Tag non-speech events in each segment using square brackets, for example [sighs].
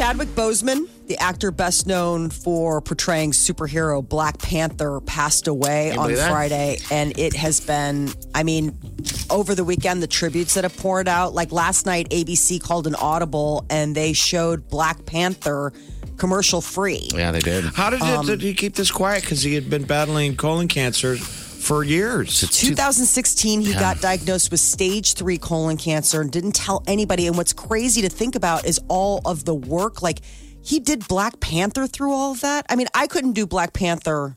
Chadwick Boseman, the actor best known for portraying superhero Black Panther, passed away on that? Friday. And it has been, I mean, over the weekend, the tributes that have poured out. Like last night, ABC called an audible and they showed Black Panther commercial free. Yeah, they did. How did, it, um, did he keep this quiet? Because he had been battling colon cancer for years. 2016, he got diagnosed with stage three colon cancer and didn't tell anybody. And what's crazy to think about is all of the work. Like, he did Black Panther through all of that. I mean, I couldn't do Black Panther.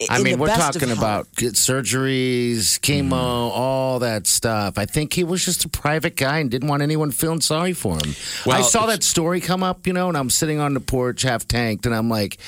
I- I in mean, the we're best talking about surgeries, chemo, mm. all that stuff. I think he was just a private guy and didn't want anyone feeling sorry for him. I saw that story come up, you know, and I'm sitting on the porch, half tanked, and I'm like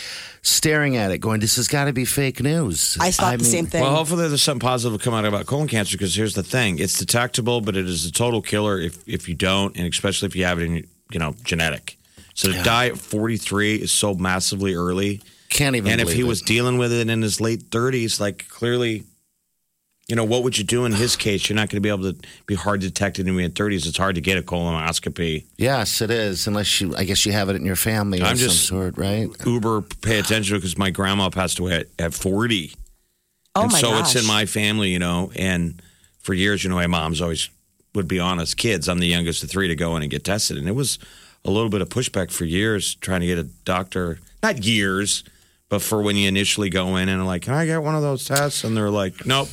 staring at it, going, "This has got to be fake news." I thought the mean, same thing. Well, hopefully there's something positive to come out about colon cancer. Because here's the thing: it's detectable, but it is a total killer if if you don't, and especially if you have it in you know genetic. So to die at 43 is so massively early. Can't even. And if he believe was dealing with it in his late 30s, like clearly, you know, what would you do in his [sighs] case? You're not going to be able to be hard detected in your 30s. It's hard to get a colonoscopy. yes, it is. Unless you, I guess you have it in your family I'm of just- some sort, right? Uber pay attention because my grandma passed away at, at 40. oh and my so gosh. it's in my family, you know. And for years, you know, my mom's always would be honest. Kids, I'm the youngest of three to go in and get tested, and it was a little bit of pushback for years trying to get a doctor. Not years, but for when you initially go in and like, can I get one of those tests? And they're like, nope,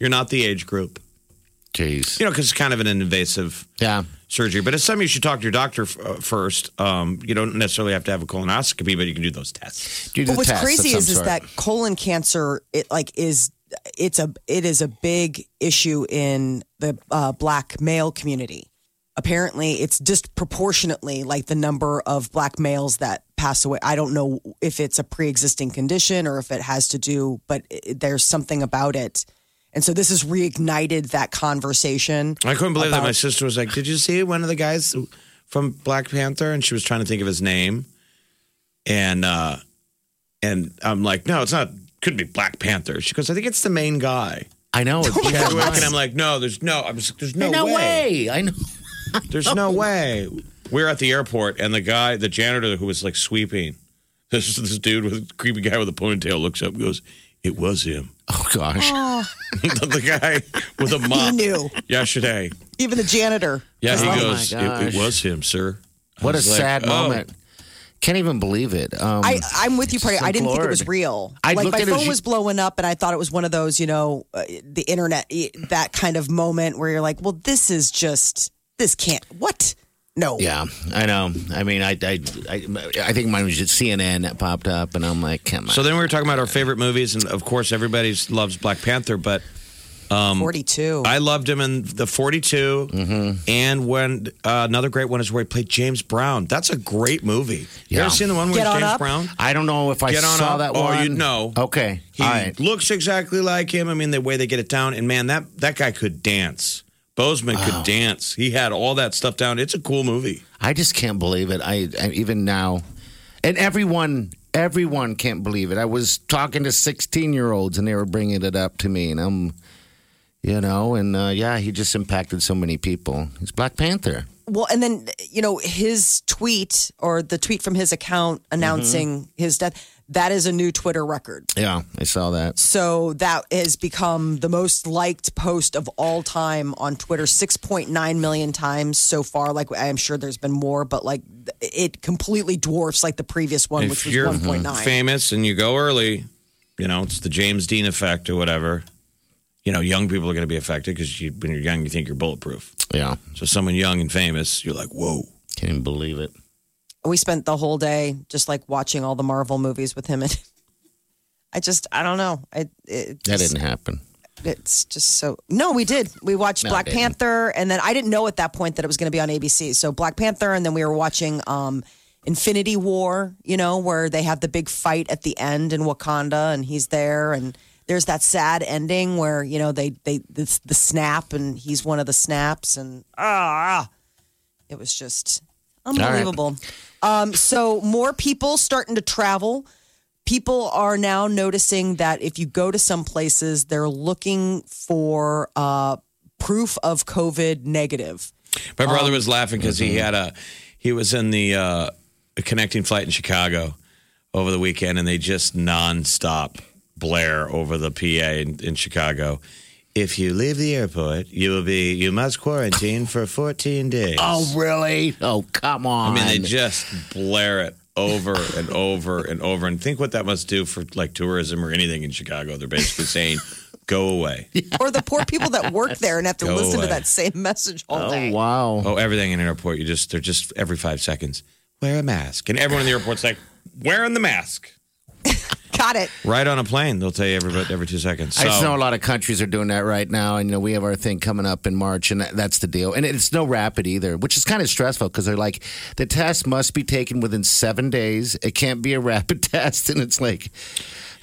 you're not the age group. Jeez. You know, because it's kind of an invasive Yeah. surgery. But it's something you should talk to your doctor f- uh, first. Um, you don't necessarily have to have a colonoscopy, but you can do those tests. Do But what's test of crazy some is, is that colon cancer, it like is it's a it is a big issue in the uh, black male community. Apparently, it's disproportionately like the number of black males that pass away. I don't know if it's a pre-existing condition or if it has to do, but it, there's something about it. And so this has reignited that conversation. I couldn't believe that my sister was like, "Did you see one of the guys from Black Panther?" And she was trying to think of his name, and uh, and I'm like, "No, it's not. Couldn't be Black Panther." She goes, "I think it's the main guy." I know. [laughs] it- Chadwick, and I'm like, "No, there's no. I'm just, there's no, no way. way. I know. [laughs] There's no way." We're at the airport, and the guy, the janitor who was like sweeping, [laughs] this this dude with a creepy guy with a ponytail looks up and goes, "It was him." Oh gosh. [laughs] the guy with a mop. He knew. yesterday. Even the janitor. Yeah, was he like- goes, it, gosh. it was him, sir. I What a was like, sad oh. moment. Can't even believe it. Um, I, I'm with you, Party. so I didn't think it was floored. real. I like looked my at it as phone you- was blowing up, and I thought it was one of those, you know, uh, the internet, eh, that kind of moment where you're like, well, this is just, this can't, what? No. Yeah, I know. I mean, I, I, I, I think mine was just CNN that popped up, and I'm like, come on. So then we were talking about our favorite movies, and of course, everybody loves Black Panther, but 42. I loved him in the 42. Mm-hmm. And when uh, another great one is where he played James Brown. That's a great movie. You Yeah. ever seen the one with James up. Brown? I don't know if I Get on saw up. that Oh, one. you'd know. Okay, He all right. looks exactly like him. I mean, the way they get it down. And man, that, that guy could dance. Boseman could dance. He had all that stuff down. It's a cool movie. I just can't believe it. I, I even now, and everyone, everyone can't believe it. I was talking to 16 year olds, and they were bringing it up to me, and I'm, you know, and uh, yeah, he just impacted so many people. He's Black Panther. well, and then, you know, his tweet or the tweet from his account announcing Mm-hmm. his death, that is a new Twitter record. Yeah, I saw that. So that has become the most liked post of all time on Twitter, 6.9 million times so far. Like, I'm sure there's been more, but like it completely dwarfs like the previous one, if which was you're 1.9. famous and you go early, you know, it's the James Dean effect or whatever. You know, young people are going to be affected because you, when you're young, you think you're bulletproof. Yeah, So someone young and famous, you're like, whoa. can't even believe it. We spent the whole day just like watching all the Marvel movies with him. And [laughs] I just, I don't know. I, it That just- didn't happen. it's just so. No, we did. We watched No, Black Panther, and then I didn't know at that point that it was going to be on ABC. So Black Panther, and then we were watching um, Infinity War. You know, where they have the big fight at the end in Wakanda, and he's there, and there's that sad ending where you know they they the, the snap, and he's one of the snaps, and ah, it was just unbelievable. Um, so more people starting to travel. People are now noticing that if you go to some places, they're looking for uh, proof of COVID negative. My Um, brother was laughing because mm-hmm. he had a he was in the uh, a connecting flight in Chicago over the weekend, and they just nonstop blare over the PA in, in Chicago. If you leave the airport, you will be you must quarantine for 14 days. [laughs] Oh, really? Oh, come on. I mean, they just blare it over and over and over. And think what that must do for like tourism or anything in Chicago. They're basically saying, [laughs] "Go away." [laughs] Or the poor people that work there and have to Go listen away. to that same message all oh, day. Oh, wow. Oh, everything in an airport, you just they're just every five seconds wear a mask, and everyone in the airport's like wearing the mask. [laughs] Got it. Right on a plane, they'll tell you every every two seconds. I just So- know a lot of countries are doing that right now, and you know we have our thing coming up in March, and that, that's the deal. And it's no rapid either, which is kind of stressful because they're like the test must be taken within seven days. It can't be a rapid [laughs] test, and it's like,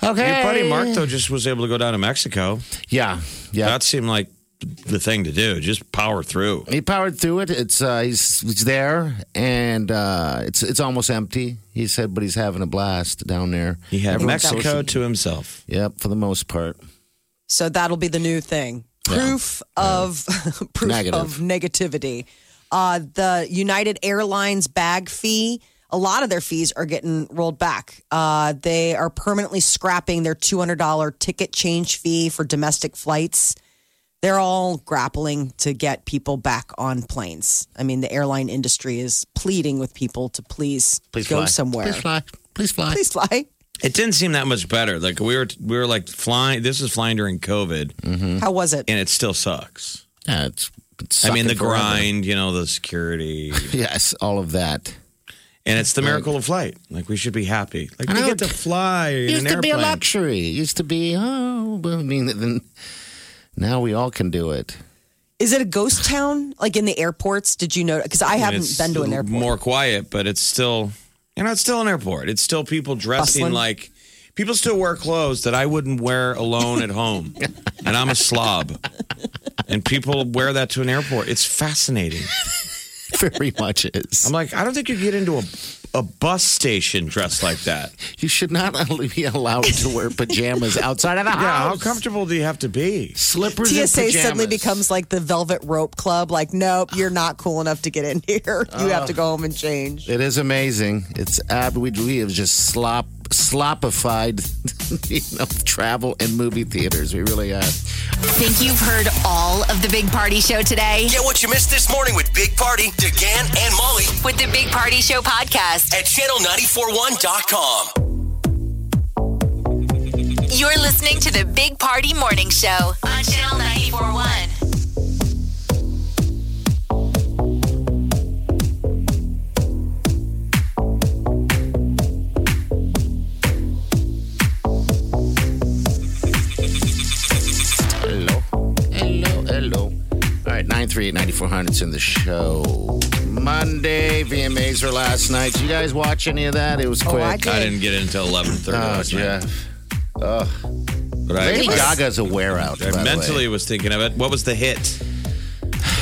okay, Your buddy Mark though just was able to go down to Mexico. yeah, yeah. That seemed like the thing to do. Just power through. he powered through it. It's uh, he's, he's there, and uh, it's it's almost empty. He said, but he's having a blast down there. He had Everyone's Mexico social- to himself. Yep, for the most part. So that'll be the new thing. Proof of [laughs] proof Negative. of negativity. Uh, the United Airlines bag fee. A lot of their fees are getting rolled back. Uh, they are permanently scrapping their two hundred dollar ticket change fee for domestic flights. They're all grappling to get people back on planes. I mean, the airline industry is pleading with people to please, Please go fly. somewhere. Please fly. Please fly. Please fly. It didn't seem that much better. Like we were we were like flying. This is flying during COVID, Mm-hmm. How was it? and it still sucks. Yeah, it's. it's I mean, the forever. grind. You know, the security, [laughs] Yes, all of that. and it's the miracle of flight. Like we should be happy. Like I we get to fly in used an to be a luxury. It used to be oh, but I mean, then now we all can do it. Is it a ghost town? Like in the airports? Did you know? Because I I haven't it's been to an airport. More quiet, but it's still, you know, it's still an airport. It's still people dressing Bustling. like people still wear clothes that I wouldn't wear alone at home, [laughs] and I'm a slob. And people wear that to an airport. It's fascinating. [laughs] Very much is. I'm like, I don't think you get into a a bus station dressed like that. [laughs] You should not only [laughs] be allowed to wear pajamas outside of the house. [laughs] Yeah, how comfortable do you have to be? Slippers and TSA pajamas. suddenly becomes like the Velvet Rope Club. Like, nope, you're not cool enough to get in here. You have to go home and change. It is amazing. It's ab- we we have just slop slopified, you know, travel and movie theaters. We really have. Think you've heard all of the Big Party Show today? Get what you missed this morning with Big Party, DeGan, and Molly With the Big Party Show podcast. At channel941.com. You're listening to the Big Party Morning Show on Channel 941. Hello, hello, hello. All right, nine three eight ninety four hundred's in the show. Monday VMAs were last night. Did you guys watch any of that? It was oh, quick. I did. I didn't get it until 11:30 Oh, last night. Jeff. But I, Lady Gaga's a wear out. I mentally was thinking of it. What was the hit?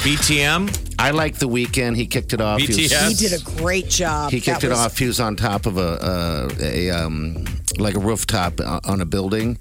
BTM. I like the Weeknd. He kicked it off. He was- BTS. He did a great job. He kicked That it was- off. He was on top of a, uh, a um, like a rooftop o- on a building.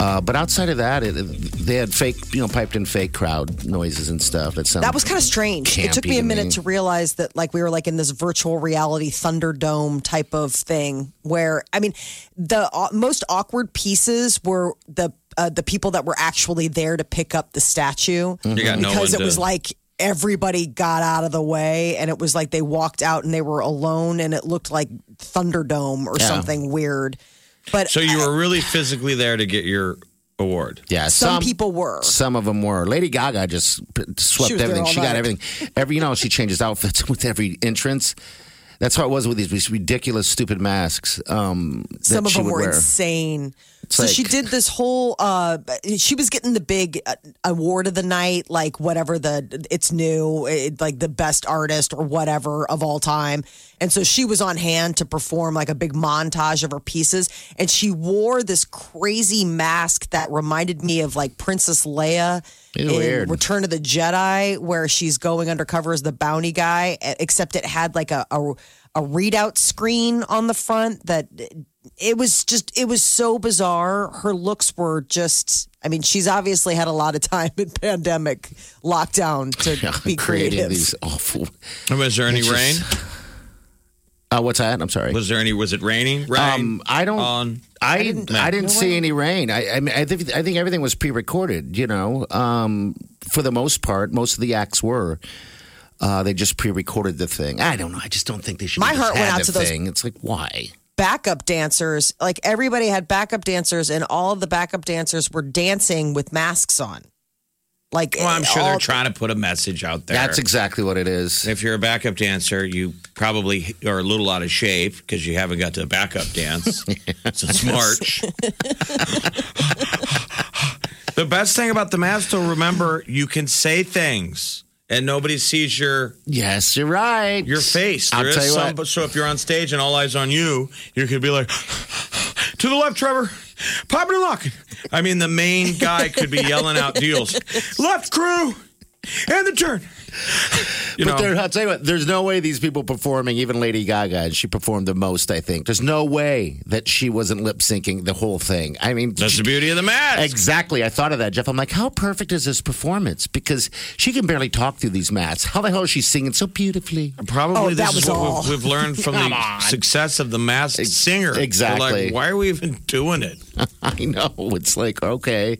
Uh, but outside of that, it, they had fake, you know, piped in fake crowd noises and stuff. That sounded That was kind of strange. It took campy me a to minute me. to realize that, like, we were like in this virtual reality Thunderdome type of thing. Where I mean, the uh, most awkward pieces were the uh, the people that were actually there to pick up the statue You got no because one it was like everybody got out of the way and it was like they walked out and they were alone and it looked like Thunderdome or Yeah. something weird. But So you were really physically there to get your award. Yeah, some people were. Some of them were. Lady Gaga just swept She everything. all She got everything. Every you know, she changes outfits [laughs] with every entrance. That's how it was with these, these ridiculous, stupid masks. Um, that Some of she them would were wear. insane. It's So like- she did this whole. uh She was getting the big uh, award of the night, like whatever the it's new, it, like the best artist or whatever of all time. And so she was on hand to perform like a big montage of her pieces, and she wore this crazy mask that reminded me of like Princess Leia in weird. Return of the Jedi, where she's going undercover as the bounty guy, except it had like a, a a readout screen on the front that it was just it was so bizarre. Her looks were just I mean, she's obviously had a lot of time in pandemic lockdown to [laughs] be creating creative. these awful. Was there any It's rain? Uh, what's that? I'm sorry. Was there any? Was it raining? Rain? Um, I don't. On. I didn't. I didn't see any rain. I, I mean, I think I think everything was pre-recorded. You know, um, for the most part, most of the acts were. Uh, they just pre-recorded the thing. I don't know. I just don't think they should. My heart went out the to those- thing. It's like why? Backup dancers, like everybody had backup dancers, and all of the backup dancers were dancing with masks on. Like, Well, I'm sure all- they're trying to put a message out there. That's exactly what it is. If you're a backup dancer, you probably are a little out of shape because you haven't got to a backup dance [laughs] since March. [laughs] the best thing about the mask, though, remember, you can say things and nobody sees your Yes, you're right. your face. I'll There is tell you some, what. so if you're on stage and all eyes on you, you could be like, [sighs] to the left, Trevor, popping and locking. I mean, the main guy could be yelling out deals. Left crew, and the turn. You but there, I'll tell you what, there's no way these people performing, even Lady Gaga, and she performed the most, I think. There's no way that she wasn't lip syncing the whole thing. I mean, that's the beauty of the mask. Exactly. I thought of that, Jeff. I'm like, how perfect is this performance? Because she can barely talk through these mats. How the hell is she singing so beautifully? Probably Oh, this that is was what all. we've, we've learned from the [laughs] on. success of the masked singer. Exactly. like, why are we even doing it? [laughs] I know. It's like, okay.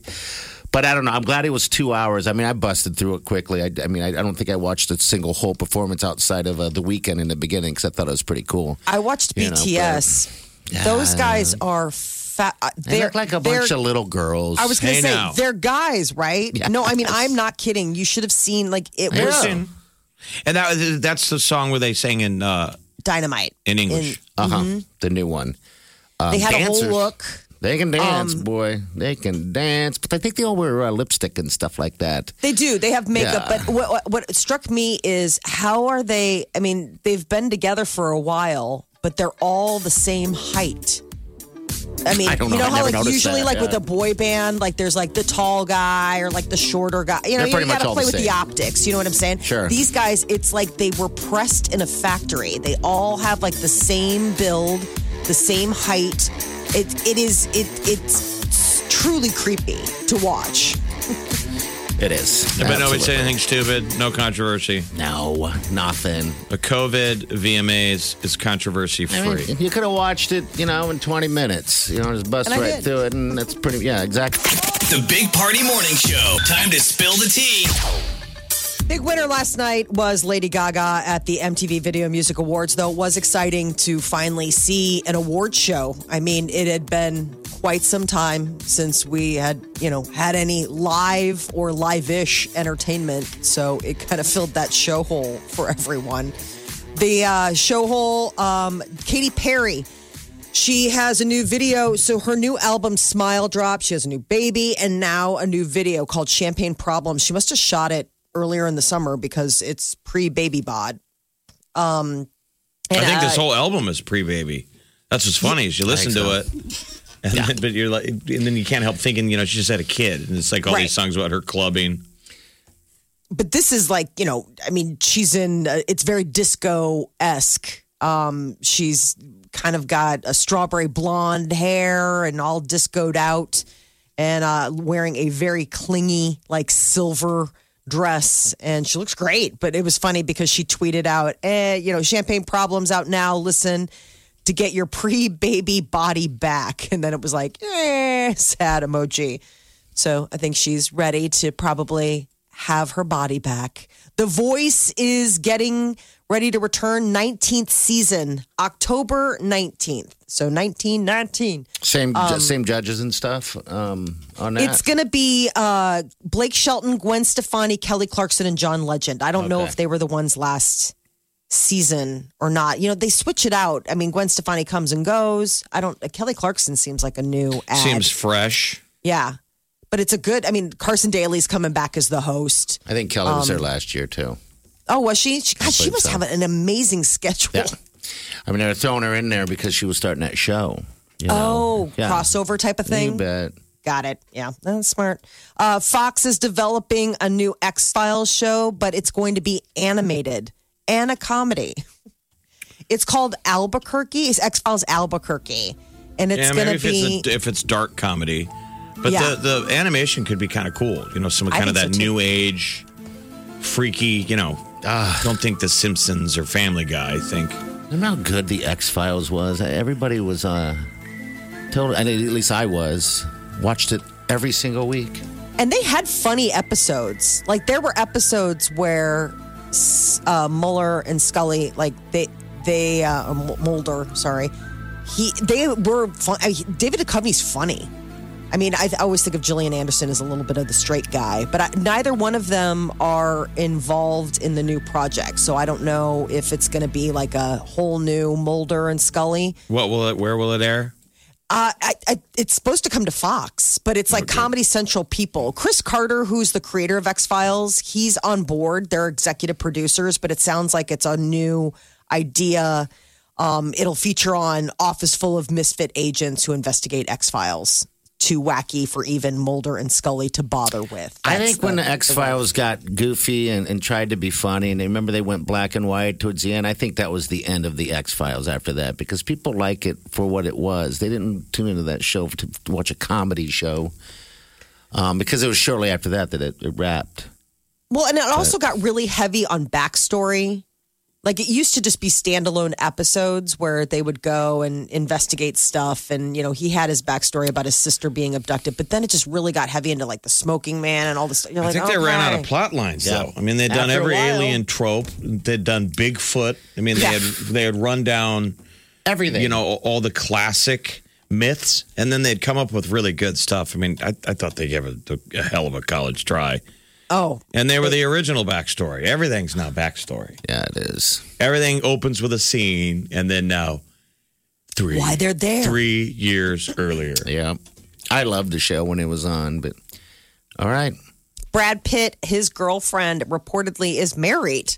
But I don't know. I'm glad it was two hours. I mean, I busted through it quickly. I, I mean, I, I don't think I watched a single whole performance outside of uh, the Weeknd in the beginning because I thought it was pretty cool. I watched You know, BTS. Those guys are fat. uh, They look like a bunch of little girls. I was going to Hey, say now. they're guys, right? No, I mean I'm not kidding. You should have seen like it was Listen. And that that's the song where they sang in uh, dynamite in English. uh huh. The new one. Um, They had a whole look. They can dance, Um, boy. They can dance. But I think they all wear uh, lipstick and stuff like that. They do. They have makeup. Yeah. But what, what, struck me is how are they? I mean, they've been together for a while, but they're all the same height. I mean, I don't you know. know I how like usually that, like with a boy band, like there's like the tall guy or like the shorter guy. You know, They're you got to play the with the optics. You know what I'm saying? Sure. These guys, it's like they were pressed in a factory. They all have like the same build, the same height. It it is it it's truly creepy to watch. It is. But nobody said anything stupid. No controversy. No, nothing. The COVID VMAs is controversy I mean, free. you could have watched it, you know, in 20 minutes. You know, just bust And I right did. through it, and that's pretty. Yeah, exactly. The Big Party Morning Show. Time to spill the tea. Big winner last night was Lady Gaga at the MTV Video Music Awards, though it was exciting to finally see an award show. I mean, it had been quite some time since we had, you know, had any live or live-ish entertainment, so it kind of filled that show hole for everyone. The uh, show hole, um, Katy Perry she has a new video. So her new album, Smile, dropped. She has a new baby and now a new video called Champagne Problems. She must have shot it earlier in the summer because it's pre baby bod. Um, I and, think this uh, whole album is pre-baby. That's what's funny is you listen think to it, and then, but you're like, and then you can't help thinking, you know, she just had a kid, and it's like all Right. these songs about her clubbing. but this is like you know i mean she's in uh, it's very disco esque um she's kind of got a strawberry blonde hair and all discoed out and uh wearing a very clingy like silver dress and she looks great but it was funny because she tweeted out eh you know champagne problems out now. Listen to get your pre-baby body back. And then it was like eh [laughs] sad emoji. So I think she's ready to probably have her body back. The Voice is getting ready to return 19th season, October 19th. So 1919. Same, ju- same judges and stuff um, on that. It's going to be uh, Blake Shelton, Gwen Stefani, Kelly Clarkson, and John Legend. I don't know if they were the ones last season or not. You know, they switch it out. I mean, Gwen Stefani comes and goes. I don't. Kelly Clarkson seems like a new ad. Seems fresh. yeah, but it's a good. I mean, Carson Daly's coming back as the host. I think Kelly was there last year too. Oh, was she? she God, she must so. have an amazing schedule. Yeah. I mean, they're throwing her in there because she was starting that show. you know? Oh, Yeah. crossover type of thing. You bet. Got it. Yeah, that's smart. Uh, Fox is developing a new X Files show, but it's going to be animated and a comedy. It's called Albuquerque. It's X Files Albuquerque, and it's yeah, going to be. it's a, if it's dark comedy, but Yeah. the the animation could be kind of cool. You know, some kind of that so, new age, freaky. You know, Ah. don't think The Simpsons or Family Guy. I think Remember how good the X Files was? Everybody was uh, total, and at least I was. Watched it every single week. and they had funny episodes. Like there were episodes where uh, Mueller and Scully, like they they uh, or Mulder, sorry, he they were fun. I, David Duchovny's funny. I mean, I, I always think of Gillian Anderson as a little bit of the straight guy, but I, neither one of them are involved in the new project. So I don't know if it's going to be like a whole new Mulder and Scully. what will it? Where will it air? Uh, I, I, it's supposed to come to Fox, but it's like Comedy Central people. Chris Carter, who's the creator of X Files, he's on board. They're executive producers, but it sounds like it's a new idea. Um, it'll feature on Office Full of Misfit Agents who investigate X Files. Too wacky for even Mulder and Scully to bother with. I That's think when the X Files got goofy and, and tried to be funny, and they remember they went black and white towards the end. I think that was the end of the X Files after that because people like it for what it was. They didn't tune into that show to, watch a comedy show um, because it was shortly after that that it, it wrapped. Well, and it also got really heavy on backstory. Like it used to just be standalone episodes where they would go and investigate stuff. And, you know, he had his backstory about his sister being abducted, but then it just really got heavy into like the smoking man and all this stuff. You're I like, think they ran out of plot lines Yeah. though. I mean, they'd done After a every while. alien trope. They'd done Bigfoot. I mean, they Yeah. had they had run down Everything. you know all the classic myths, and then they'd come up with really good stuff. I mean, I, I thought they gave it a, a hell of a college try, Oh, and they were the original backstory. Everything's now backstory. Yeah, it is. Everything opens with a scene, and then now three why they're there. three years earlier. Yeah. I loved the show when it was on, but all right. Brad Pitt, his girlfriend, reportedly is married.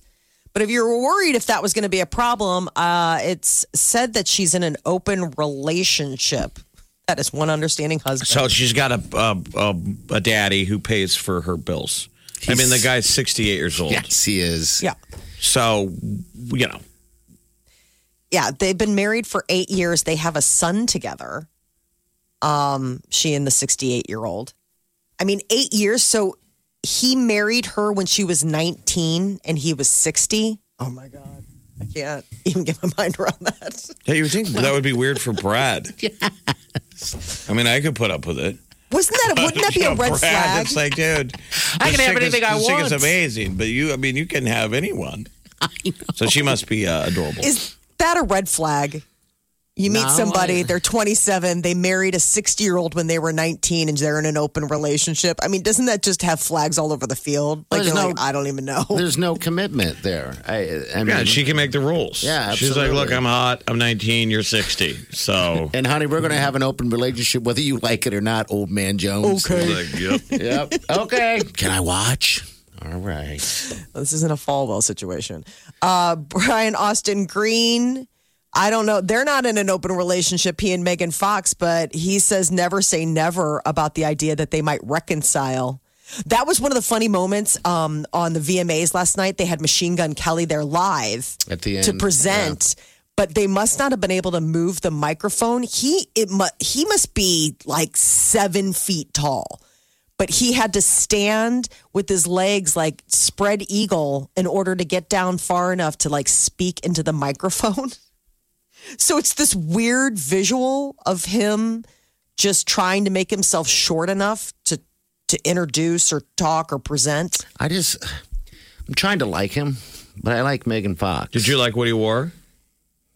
But if you were worried if that was going to be a problem, uh, it's said that she's in an open relationship. That is one understanding husband. So she's got a a, a, a daddy who pays for her bills. I mean, the guy's sixty eight years old. Yes, he is. yeah. So you know, yeah, they've been married for eight years. They have a son together. Um, she and the 68 year old. I mean, eight years. So he married her when she was 19 and he was 60. Oh my God. I can't even get my mind around that. yeah, you would think that would be weird for Brad. [laughs] I mean, I could put up with it. Wasn't that, wouldn't that be a [laughs] red Brad, flag? It's like, dude, I can have chick is- anything I this chick want. is amazing, but you, I mean, you can have anyone. [laughs] So she must be uh, adorable. Is that a red flag? You meet No, somebody, I- they're 27, they married a 60 year old when they were 19 and they're in an open relationship. I mean, doesn't that just have flags all over the field? Like, There's no- like, I don't even know. There's no commitment there. I, I mean, yeah, she can make the rules. Yeah, she's like, look. I'm hot. I'm 19. You're 60. So [laughs] and honey, we're going to have an open relationship whether you like it or not, old man Jones. Okay. like, yep. [laughs] Yep. Okay. Can I watch? All right. This isn't a Falwell situation. Uh, Brian Austin Green. I don't know. They're not in an open relationship, he and Megan Fox, but he says never say never about the idea that they might reconcile. That was one of the funny moments um, on the VMAs last night. They had Machine Gun Kelly there live At the end to present, but they must not have been able to move the microphone. He it mu- he must be like seven feet tall but he had to stand with his legs like spread eagle in order to get down far enough to like speak into the microphone. [laughs] So it's this weird visual of him just trying to make himself short enough to to introduce or talk or present. I just, I'm trying to like him, but I like Megan Fox. Did you like what he wore?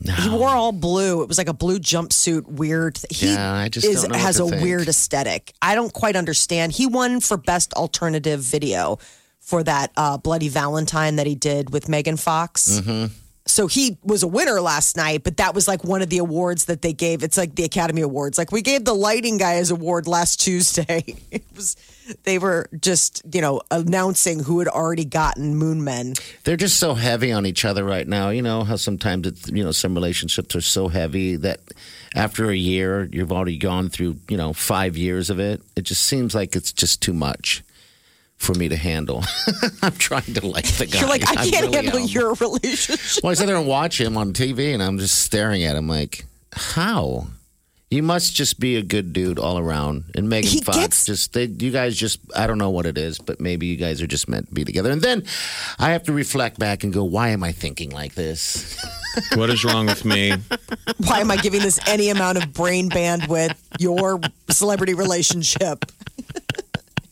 No. He wore all blue. It was like a blue jumpsuit, weird. He Yeah, I just is, don't know has a think. weird aesthetic. I don't quite understand. He won for best alternative video for that uh, Bloody Valentine that he did with Megan Fox. Mm-hmm. So he was a winner last night, but that was like one of the awards that they gave. It's like the Academy Awards. Like we gave the lighting guy his award last Tuesday. [laughs] It was they were just, you know, announcing who had already gotten Moon Men. They're just so heavy on each other right now. You know how sometimes it's, you know some relationships are so heavy that after a year you've already gone through you know five years of it. It just seems like it's just too much for me to handle. [laughs] I'm trying to like the guy. You're like, I can't really handle am. your relationship. Well, I sit there and watch him on TV, and I'm just staring at him like, how? You must just be a good dude all around. And Megan He Fox, gets- just they, you guys just I don't know what it is, but maybe you guys are just meant to be together. And then I have to reflect back and go, why am I thinking like this? [laughs] What is wrong with me? Why am I giving this any amount of brain bandwidth? Your celebrity relationship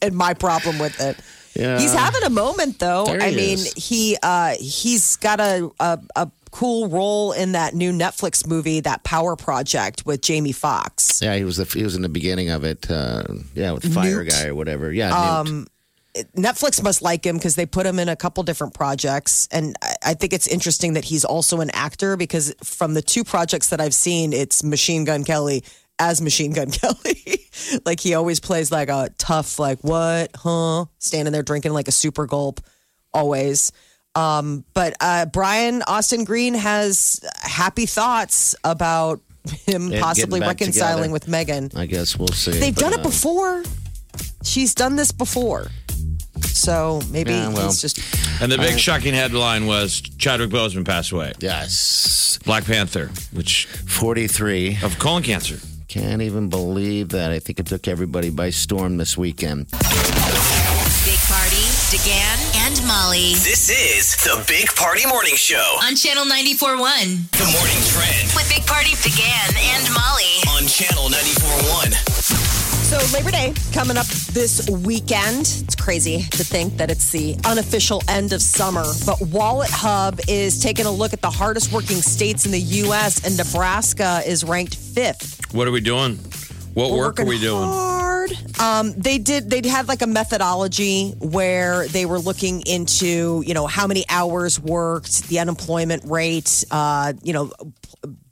and my problem with it. Yeah. He's having a moment though. There he I mean, is. he uh he's got a, a a cool role in that new Netflix movie, that Power Project with Jamie Foxx. Yeah, he was the, he was in the beginning of it. Uh, yeah, with Fire Newt. Guy or whatever. Yeah, Newt. Netflix must like him because they put him in a couple different projects. And I- I think it's interesting that he's also an actor because from the two projects that I've seen, it's Machine Gun Kelly as Machine Gun [laughs] Kelly. like he always plays like a tough, like, what, huh? Standing there drinking like a super gulp, always. Um, but uh, Brian Austin Green has happy thoughts about him getting possibly reconciling together. with Megan. I guess we'll see. They've But, done it uh, before. She's done this before. So maybe Yeah, well. he's just And the big shocking headline was Chadwick Boseman passed away. Yes, Black Panther, which forty-three. of colon cancer. Can't even believe that. I think it took everybody by storm this weekend. Big Party, DeGan, and Molly This is the Big Party Morning Show. on Channel 94.1 The morning trend with Big Party, DeGan, and Molly. on Channel 94.1. so Labor Day coming up this weekend. It's crazy to think that it's the unofficial end of summer, but WalletHub is taking a look at the hardest working states in the U.S. and Nebraska is ranked fifth. What are we doing? What We're work are we doing? Hard. Um, they did. They had like a methodology where they were looking into, you know, how many hours worked, the unemployment rate, uh, you know,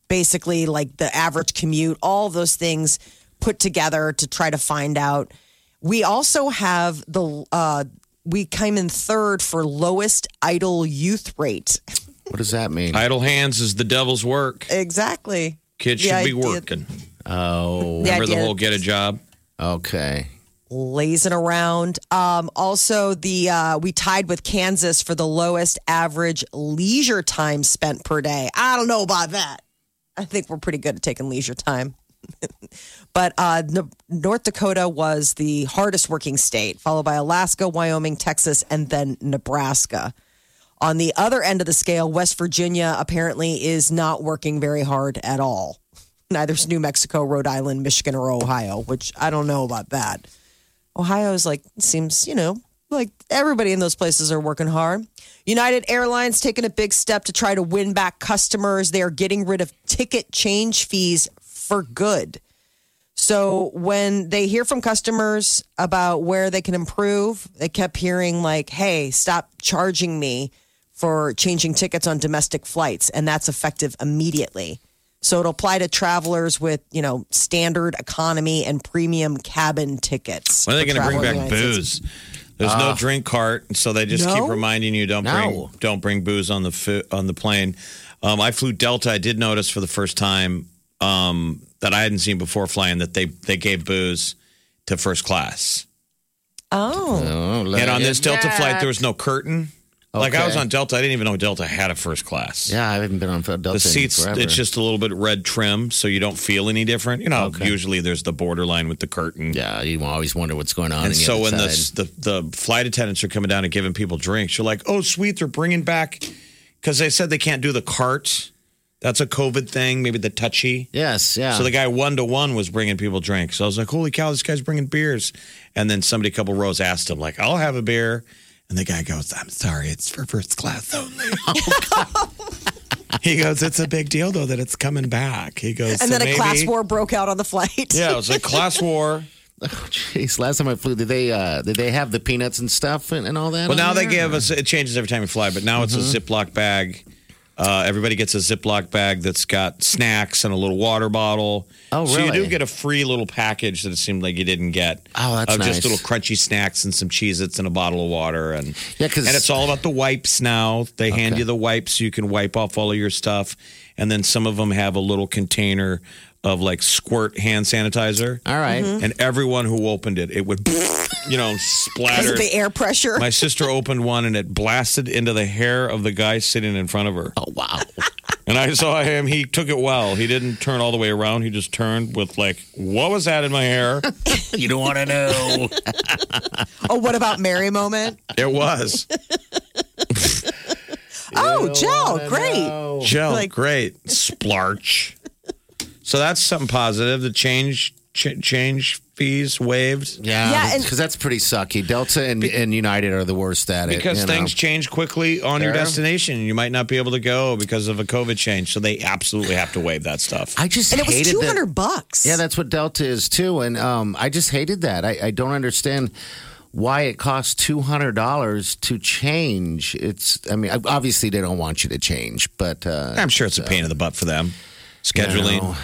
basically like the average commute, all those things put together to try to find out. We also have the. Uh, we came in third for lowest idle youth rate. [laughs] What does that mean? Idle hands is the devil's work. Exactly. Kids The should be idea- working. oh, The Remember the idea- whole get a job? okay. lazing around. Um, also, the uh, we tied with Kansas for the lowest average leisure time spent per day. I don't know about that. I think we're pretty good at taking leisure time. [laughs] but uh, North Dakota was the hardest working state, followed by Alaska, Wyoming, Texas, and then Nebraska. On the other end of the scale, West Virginia apparently is not working very hard at all. [laughs] Neither's New Mexico, Rhode Island, Michigan, or Ohio, which I don't know about that. Ohio is like seems, you know, like everybody in those places are working hard. United Airlines taking a big step to try to win back customers. They are getting rid of ticket change fees for good. So when they hear from customers about where they can improve, they kept hearing like, "Hey, stop charging me for changing tickets on domestic flights," and that's effective immediately. So it'll apply to travelers with, you know, standard economy and premium cabin tickets. When are they for going to bring back the United States. booze? There's no drink cart, so they just keep reminding you don't No. bring don't bring booze on the on the plane. Um, I flew Delta. I did notice for the first time um, that I hadn't seen before flying that they they gave booze to first class. Oh, Oh, look And on at this Delta that. flight, there was no curtain. Like I was Okay. on Delta, I didn't even know Delta had a first class. Yeah, I haven't been on Delta The seats, forever. it's just a little bit red trim, so you don't feel any different. You know, Okay. usually there's the borderline with the curtain. yeah. You always wonder what's going on. And on the so other when the, side. the the flight attendants are coming down and giving people drinks, you're like, "Oh, sweet, they're bringing back," because they said they can't do the cart. That's a COVID thing, maybe the touchy. yes, yeah. So the guy one to one was bringing people drinks. So I was like, "Holy cow, this guy's bringing beers!" And then somebody a couple rows asked him, like, "I'll have a beer," and the guy goes, "I'm sorry, it's for first class only." [laughs] he goes, "It's a big deal though that it's coming back." He goes, and "So then a maybe- class war broke out on the flight. Yeah, it was a class war. [laughs] Jeez, last time I flew, did they uh, did they have the peanuts and stuff and, and all that? Well, on now they give us it changes every time you fly, but now it's a Ziploc bag Uh, everybody gets a Ziploc bag that's got snacks and a little water bottle. Oh, really? So you do get a free little package that it seemed like you didn't get. Oh, that's of nice. just little crunchy snacks and some Cheez-Its and a bottle of water. And Yeah, 'cause- and it's all about the wipes now. They hand you the wipes so you can wipe off all of your stuff. And then some of them have a little container of like squirt hand sanitizer. All right. Mm-hmm. And everyone who opened it, it would, [laughs] you know, Because splatter. of the air pressure. My sister opened one and it blasted into the hair of the guy sitting in front of her. Oh wow. [laughs] And I saw him, he took it well. He didn't turn all the way around. He just turned with, like, what was that in my hair? [laughs] you don't want to know. oh, what about Mary moment? It was. Oh, Joe, great. Gel, Like- great. Splarch. So that's something positive. The change ch- change fees waived. Yeah, Yeah, because that's pretty sucky. Delta and, and United are the worst at it. Because you know? things change quickly on your destination. You might not be able to go because of a COVID change. So they absolutely have to waive that stuff. I just And it was hated two that- hundred bucks. Yeah, that's what Delta is too, and um, I just hated that. I, I don't understand why it costs two hundred dollars to change. It's, I mean, obviously they don't want you to change, but uh, I'm sure it's a pain in the butt for them. Scheduling. know,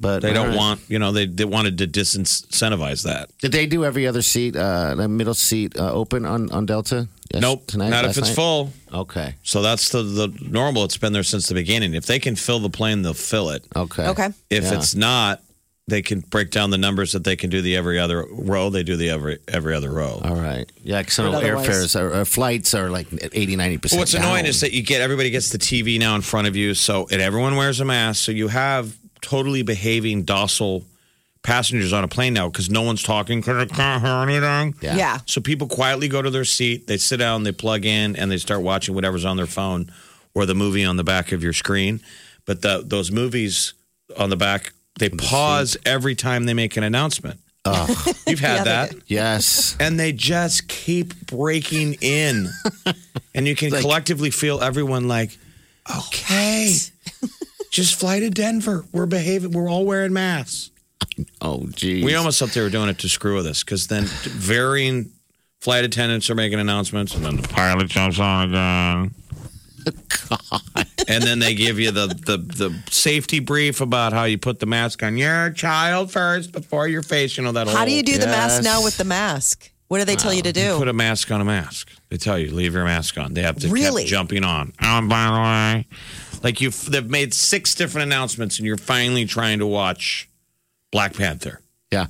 but They don't all right. want, you know, they, they wanted to disincentivize that. Did they do every other seat, uh, the middle seat uh, open on on Delta? Yes, nope, tonight, not if it's night? full. Okay, So that's the, the normal. It's been there since the beginning. If they can fill the plane, they'll fill it. okay, Okay. If Yeah. it's not, they can break down the numbers that they can do the every other row. They do the every every other row. All right, yeah, because some airfares or, or uh, flights are like 80 90 percent. What's annoying is that you get everybody gets the TV now in front of you, so and everyone wears a mask. So you have totally behaving, docile passengers on a plane now because no one's talking because they can't hear anything. Yeah. Yeah. So people quietly go to their seat, they sit down, they plug in, and they start watching whatever's on their phone or the movie on the back of your screen. But the, those movies on the back, they pause every time they make an announcement. [laughs] You've had that. yes, And they just keep breaking in. [laughs] and you can collectively feel everyone like, okay, [laughs] just fly to Denver. We're behaving, we're all wearing masks. oh geez, We almost thought they were doing it to screw with us because then varying flight attendants are making announcements and then the pilot jumps on again. And then they give you the, the, the safety brief about how you put the mask on your child first before your face. You know that How do you do the mask now with the mask? What do they tell you to do? Put a mask on a mask. They tell you leave your mask on. They have to Really? keep jumping on. Oh, by the way, like you, they've made six different announcements, and you're finally trying to watch Black Panther. yeah.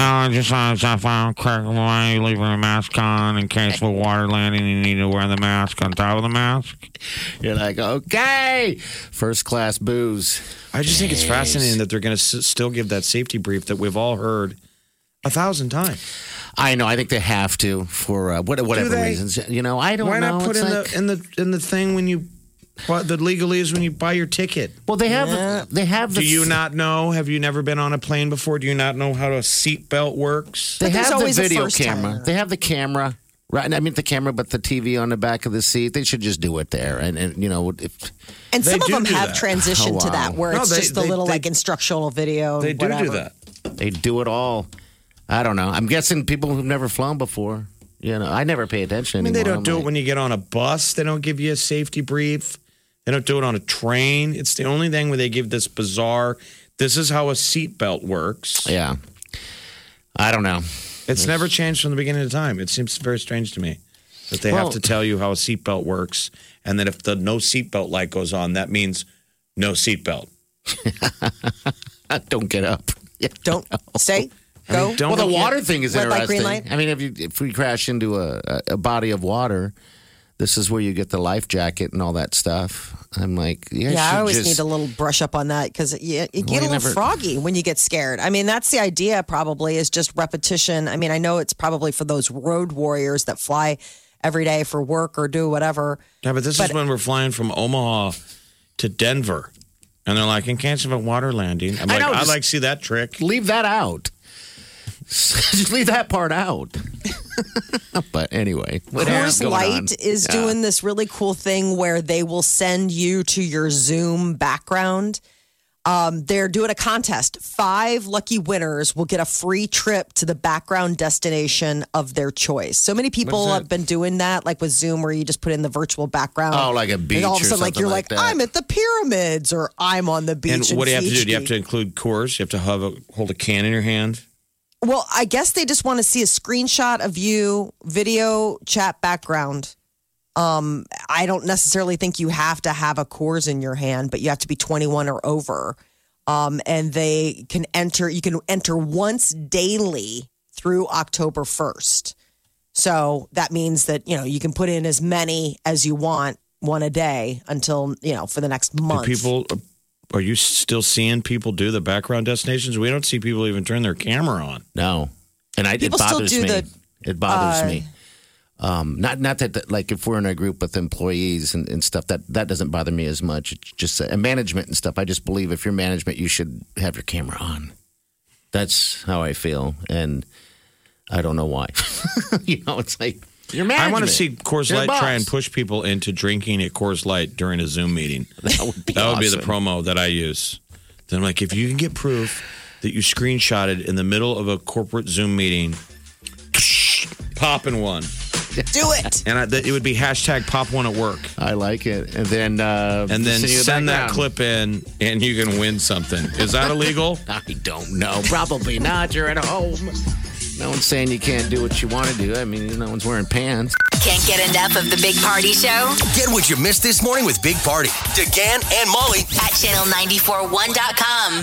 Oh, just on the phone, quick, why you leave your mask on in case of a water landing? You need to wear the mask on top of the mask. You're like, okay, first class booze. I just think it's fascinating that they're going to s- still give that safety brief that we've all heard a thousand times. I know. I think they have to for uh, what, whatever they? reasons. You know, I don't Why know. not put It's in like- the in the in the thing when you what the legalese when you buy your ticket? well, they have. They have. The, Do you not know? Have you never been on a plane before? Do you not know how a seatbelt works? They But there's have the always a video first camera. timer. They have the camera. Right, I mean the camera, but the TV on the back of the seat. They should just do it there, and, and you know, if and some of them have that. transitioned Oh, to that where No, it's they- just a they- little they- like instructional video. They do whatever. do that. they do it all, I don't know. I'm guessing people who've never flown before. You know, I never pay attention. I mean, they don't I'm do it when you get on a bus. They don't give you a safety brief. They don't do it on a train. It's the only thing where they give this bizarre. This is how a seatbelt works. Yeah, I don't know. It's never changed from the beginning of time. It seems very strange to me that they Well- have to tell you how a seatbelt works, and that if the no seatbelt light goes on, that means no seatbelt. [laughs] Don't get up. [laughs] Yeah. Don't stay. Go. don't- Well, the water thing is Red light, interesting. green light? I mean, if you if we crash into a, a, a body of water, this is where you get the life jacket and all that stuff. I'm like, yeah, yeah, I always just, need a little brush up on that because you, you get you a little never- froggy when you get scared. I mean, that's the idea. Probably is just repetition. I mean, I know it's probably for those road warriors that fly every day for work or do whatever. Yeah, but this But- is when we're flying from Omaha to Denver, and they're like, in case of a water landing, I'm I like, know, I'd like see that trick. leave that out. [laughs] just leave that part out. [laughs] but anyway, Coors Light on? is Yeah. doing this really cool thing where they will send you to your Zoom background Um, they're doing a contest. Five lucky winners will get a free trip to the background destination of their choice. So many people have been doing that, like with Zoom, where you just put in the virtual background. Oh, like a beach. And all of a sudden, like you're like like. I'm at the pyramids, or I'm on the beach. And what do you have to do? Do you have to include Coors? You have to have a, hold a can in your hand. Well, I guess they just want to see a screenshot of you, video, chat background. Um, I don't necessarily think you have to have a Coors in your hand, but you have to be 21 or over. Um, and they can enter, you can enter once daily through October 1st. So that means that, you know, you can put in as many as you want, one a day until, you know, for the next Do month. people, are you still seeing people do the background destinations? We don't see people even turn their camera on. No, and I, it People still bothers do me. the, it bothers uh, me. Um, not not that, that like if we're in a group with employees and, and stuff that that doesn't bother me as much. It's just uh, management and stuff. I just believe if you're management, you should have your camera on. That's how I feel, and I don't know why. [laughs] you know, it's like your I want to see Coors You're Light the try and push people into drinking at Coors Light during a Zoom meeting. [laughs] That would be That would be the promo that I use. Then I'm like, if you can get proof that you screenshotted in the middle of a corporate Zoom meeting, [laughs] popping one, do it. and I, that it would be hashtag pop one at work, I like it, and then uh, and then send the send that background. clip in, and you can win something. Is that illegal? [laughs] I don't know. Probably not. You're at home. No one's saying you can't do what you want to do. I mean, no one's wearing pants. Can't get enough of the Big Party Show Get what you missed this morning with Big Party, DeGan and Molly. at channel941.com.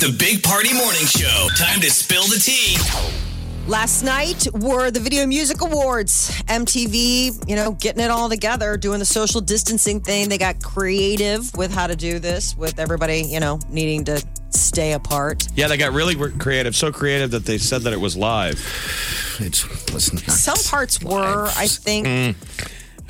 The Big Party Morning Show. Time to spill the tea. Last night were the Video Music Awards. MTV, you know, getting it all together, doing the social distancing thing. They got creative with how to do this, with everybody, you know, needing to stay apart. Yeah, they got really creative, so creative that they said that it was live. It was not Some parts were, I think. I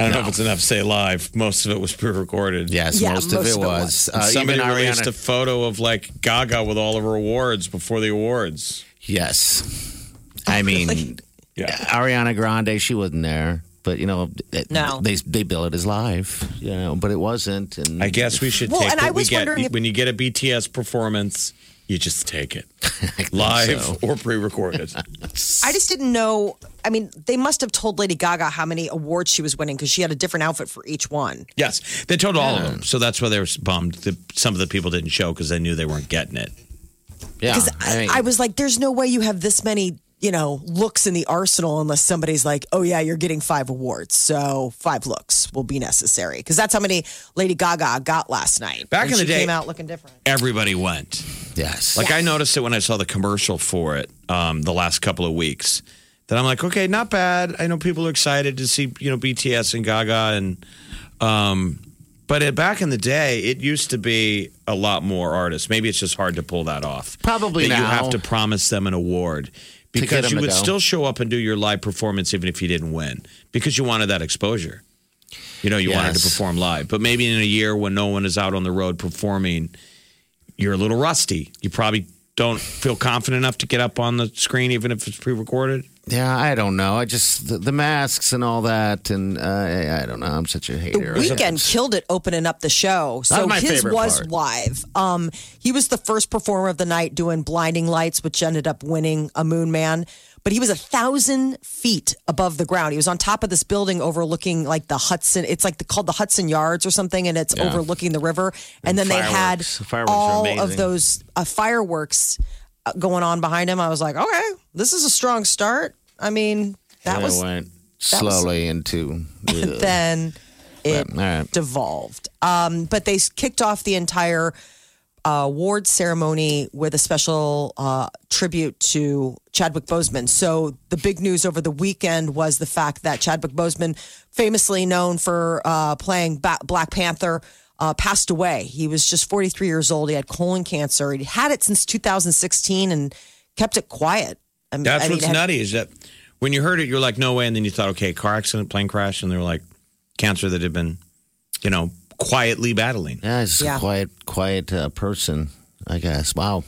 don't know if it's enough to say live. Most of it was pre-recorded. Yes, Yeah, most, of most it of it was. was. Uh, Somebody even released Ariana- a photo of like Gaga with all of her awards before the awards. Yes. [laughs] I mean, Yeah. Ariana Grande, she wasn't there. But, you know, it- No. they, they bill it as live, you know, but it wasn't. And I guess we should Well, take and what I was we get. wondering if- when you get a BTS performance, you just take it. [laughs] Live so. or pre-recorded. [laughs] I just didn't know. I mean, they must have told Lady Gaga how many awards she was winning because she had a different outfit for each one. yes, they told all of them. So that's why they were bummed that some of the people didn't show because they knew they weren't getting it. Yeah. Because I mean, I, I was like, there's no way you have this many, you know, looks in the arsenal unless somebody's like, oh, yeah, you're getting five awards. So five looks will be necessary. Because that's how many Lady Gaga got last night. Back in the she day- came out looking different. Everybody went. yes. Like I noticed it when I saw the commercial for it um, the last couple of weeks. That I'm like, okay, not bad. I know people are excited to see you know BTS and Gaga and, um, but it, back in the day, it used to be a lot more artists. Maybe it's just hard to pull that off. Probably that you have to promise them an award get because you would go. still show up and do your live performance even if you didn't win because you wanted that exposure. You know, you wanted to perform live. But maybe in a year when no one is out on the road performing, you're a little rusty. You probably don't feel confident enough to get up on the screen, even if it's pre-recorded. Yeah, I don't know. I just, the, the masks and all that. And uh, I, I don't know. I'm such a hater. The Weeknd killed it opening up the show. So my his was part. live. Um, he was the first performer of the night doing Blinding Lights, which ended up winning a Moon Man. But he was a thousand feet above the ground. He was on top of this building overlooking like the Hudson. It's like the, called the Hudson Yards or something, and it's overlooking the river. And, then they had fireworks. Fireworks all of those uh, fireworks going on behind him. I was like, okay, this is a strong start. I mean, that And was went that was- slowly into. [laughs] ugh. then it right. devolved. Um, but they kicked off the entire uh, award ceremony with a special uh, tribute to Chadwick Boseman. So the big news over the weekend was the fact that Chadwick Boseman, famously known for uh, playing ba- Black Panther. Uh, passed away. He was just 43 years old. He had colon cancer. He had it since 2016 and kept it quiet. I mean, That's I mean, what's had- nutty is that when you heard it, you're like, no way. And then you thought, okay, car accident, plane crash. And they were like, cancer that had been, you know, quietly battling. Yeah, he's Yeah. a quiet, quiet uh, person, I guess. Wow.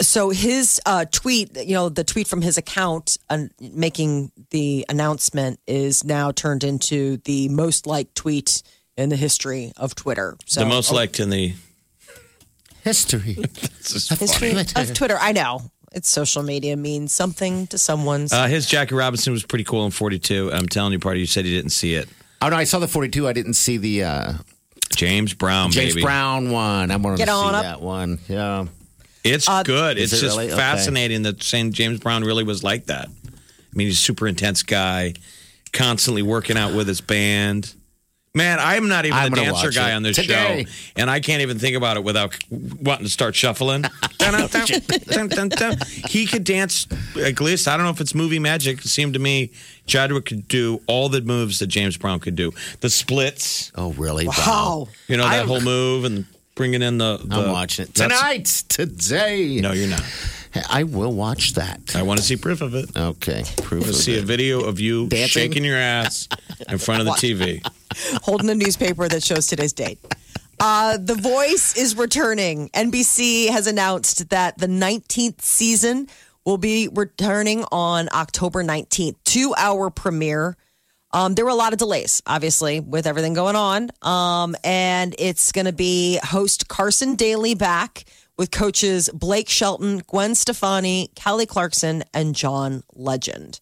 so his uh, tweet, you know, the tweet from his account uh, making the announcement is now turned into the most liked tweet in the history of Twitter. So the most liked in the history. [laughs] History of Twitter. I know. It's social media means something to someone's. Uh, his Jackie Robinson was pretty cool in 42. I'm telling you, party, you said you didn't see it. Oh no, I saw the 42. I didn't see the uh, James Brown, James baby. Brown one. I wanted Get to see up. that one. Yeah. It's good. It's it just really? Okay. fascinating that saying James Brown really was like that. I mean, he's a super intense guy, constantly working out with his band. Man, I'm not even I'm the dancer guy on this today. show, and I can't even think about it without wanting to start shuffling. Dun, dun, dun. He could dance, at least, I don't know if it's movie magic. It seemed to me Chadwick could do all the moves that James Brown could do. The splits, Oh really? wow. you know, that I'm- whole move and bringing in the. the I'm watching it tonight. Today. No, you're not. I will watch that. I want to see proof of it. Okay. Proof to of see a video of you Dancing? shaking your ass in front of the [laughs] TV. Holding a newspaper that shows today's date. Uh, the Voice is returning. NBC has announced that the 19th season will be returning on October 19th. Two hour premiere. Um, there were a lot of delays, obviously, with everything going on. Um, and it's going to be host Carson Daly back with coaches Blake Shelton, Gwen Stefani, Kelly Clarkson, and John Legend.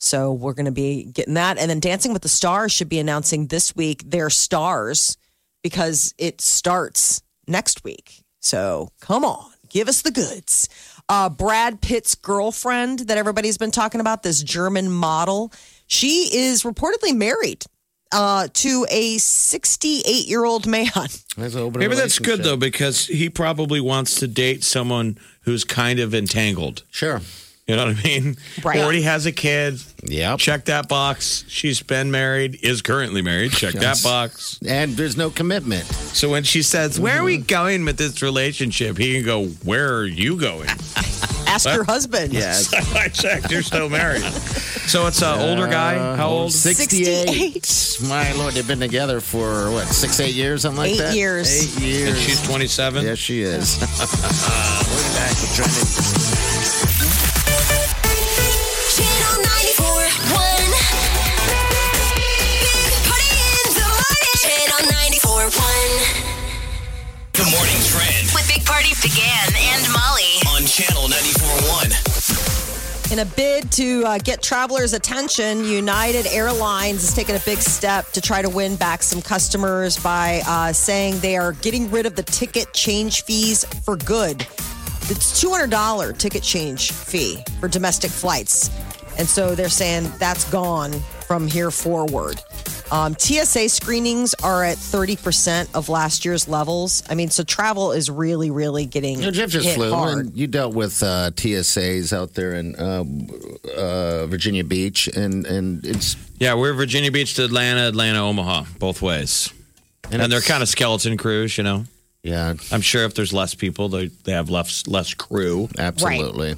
So we're going to be getting that. And then Dancing with the Stars should be announcing this week their stars because it starts next week. So come on, give us the goods. Uh, Brad Pitt's girlfriend that everybody's been talking about, this German model, she is reportedly married uh, to a 68 year old man. [laughs] There's an open Maybe that's good though because he probably wants to date someone who's kind of entangled. Sure. You know what I mean? Right. Already has a kid. Yep. Check that box. She's been married, is currently married. Check Yes. that box. And there's no commitment. So when she says, Where are we going with this relationship? He can go, Where are you going? [laughs] Ask your husband. [laughs] Yes. I checked. You're still married. So it's an uh, older guy. How old? 68. My lord, they've been together for what, six, eight years, something like Eight that? years. Eight years. And she's 27. Yes, she is. [laughs] We're back. We're trying to. 94.1. The morning trend With Big Party began and Molly. on channel 94.1. In a bid to uh, get travelers' attention, United Airlines is taking a big step to try to win back some customers by uh, saying they are getting rid of the ticket change fees for good. It's $200 ticket change fee for domestic flights. And so they're saying that's gone from here forward. Um, TSA screenings are at 30% of last year's levels. I mean, so travel is really, really getting You know, Jeff just hit flew, hard. and you dealt with uh, TSAs out there in uh, uh, Virginia Beach, and and it's Yeah, we're Virginia Beach to Atlanta, Atlanta, Omaha, both ways. And, they're kind of skeleton crews, you know. yeah, I'm sure if there's less people, they, they have less less crew. absolutely.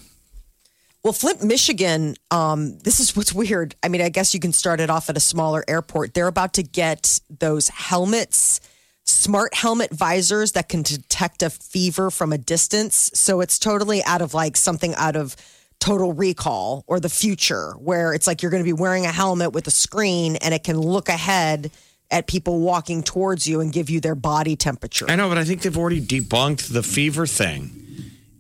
Well, Flint, Michigan, um, this is what's weird. I mean, I guess you can start it off at a smaller airport. They're about to get those helmets, smart helmet visors that can detect a fever from a distance. So it's totally out of like something out of total recall or the future, where it's like you're going to be wearing a helmet with a screen and it can look ahead at people walking towards you and give you their body temperature. I know, but I think they've already debunked the fever thing.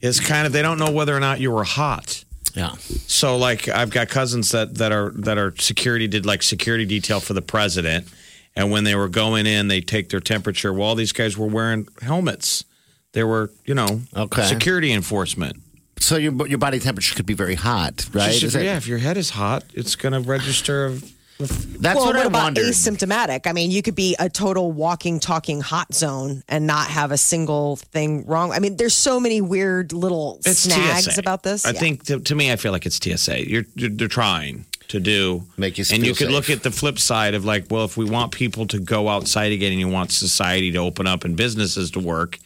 Is kind of they don't know whether or not you were hot. Yeah, So like I've got cousins that that are that are security did like security detail for the president, and when they were going in, they take their temperature. Well, all these guys were wearing helmets. They were, you know, Okay. security enforcement. so your your body temperature could be very hot, right? Just Is if- that- yeah, if your head is hot, it's going to register. That's well, what, what I about wondered. asymptomatic? I mean, you could be a total walking, talking hot zone and not have a single thing wrong. I mean, there's so many weird little It's snags TSA. about this. I Yeah. think to, to me, I feel like it's TSA. You're, you're they're trying to do Make you and you could look at the flip side of like, well, if we want people to go outside again, and you want society to open up and businesses to work,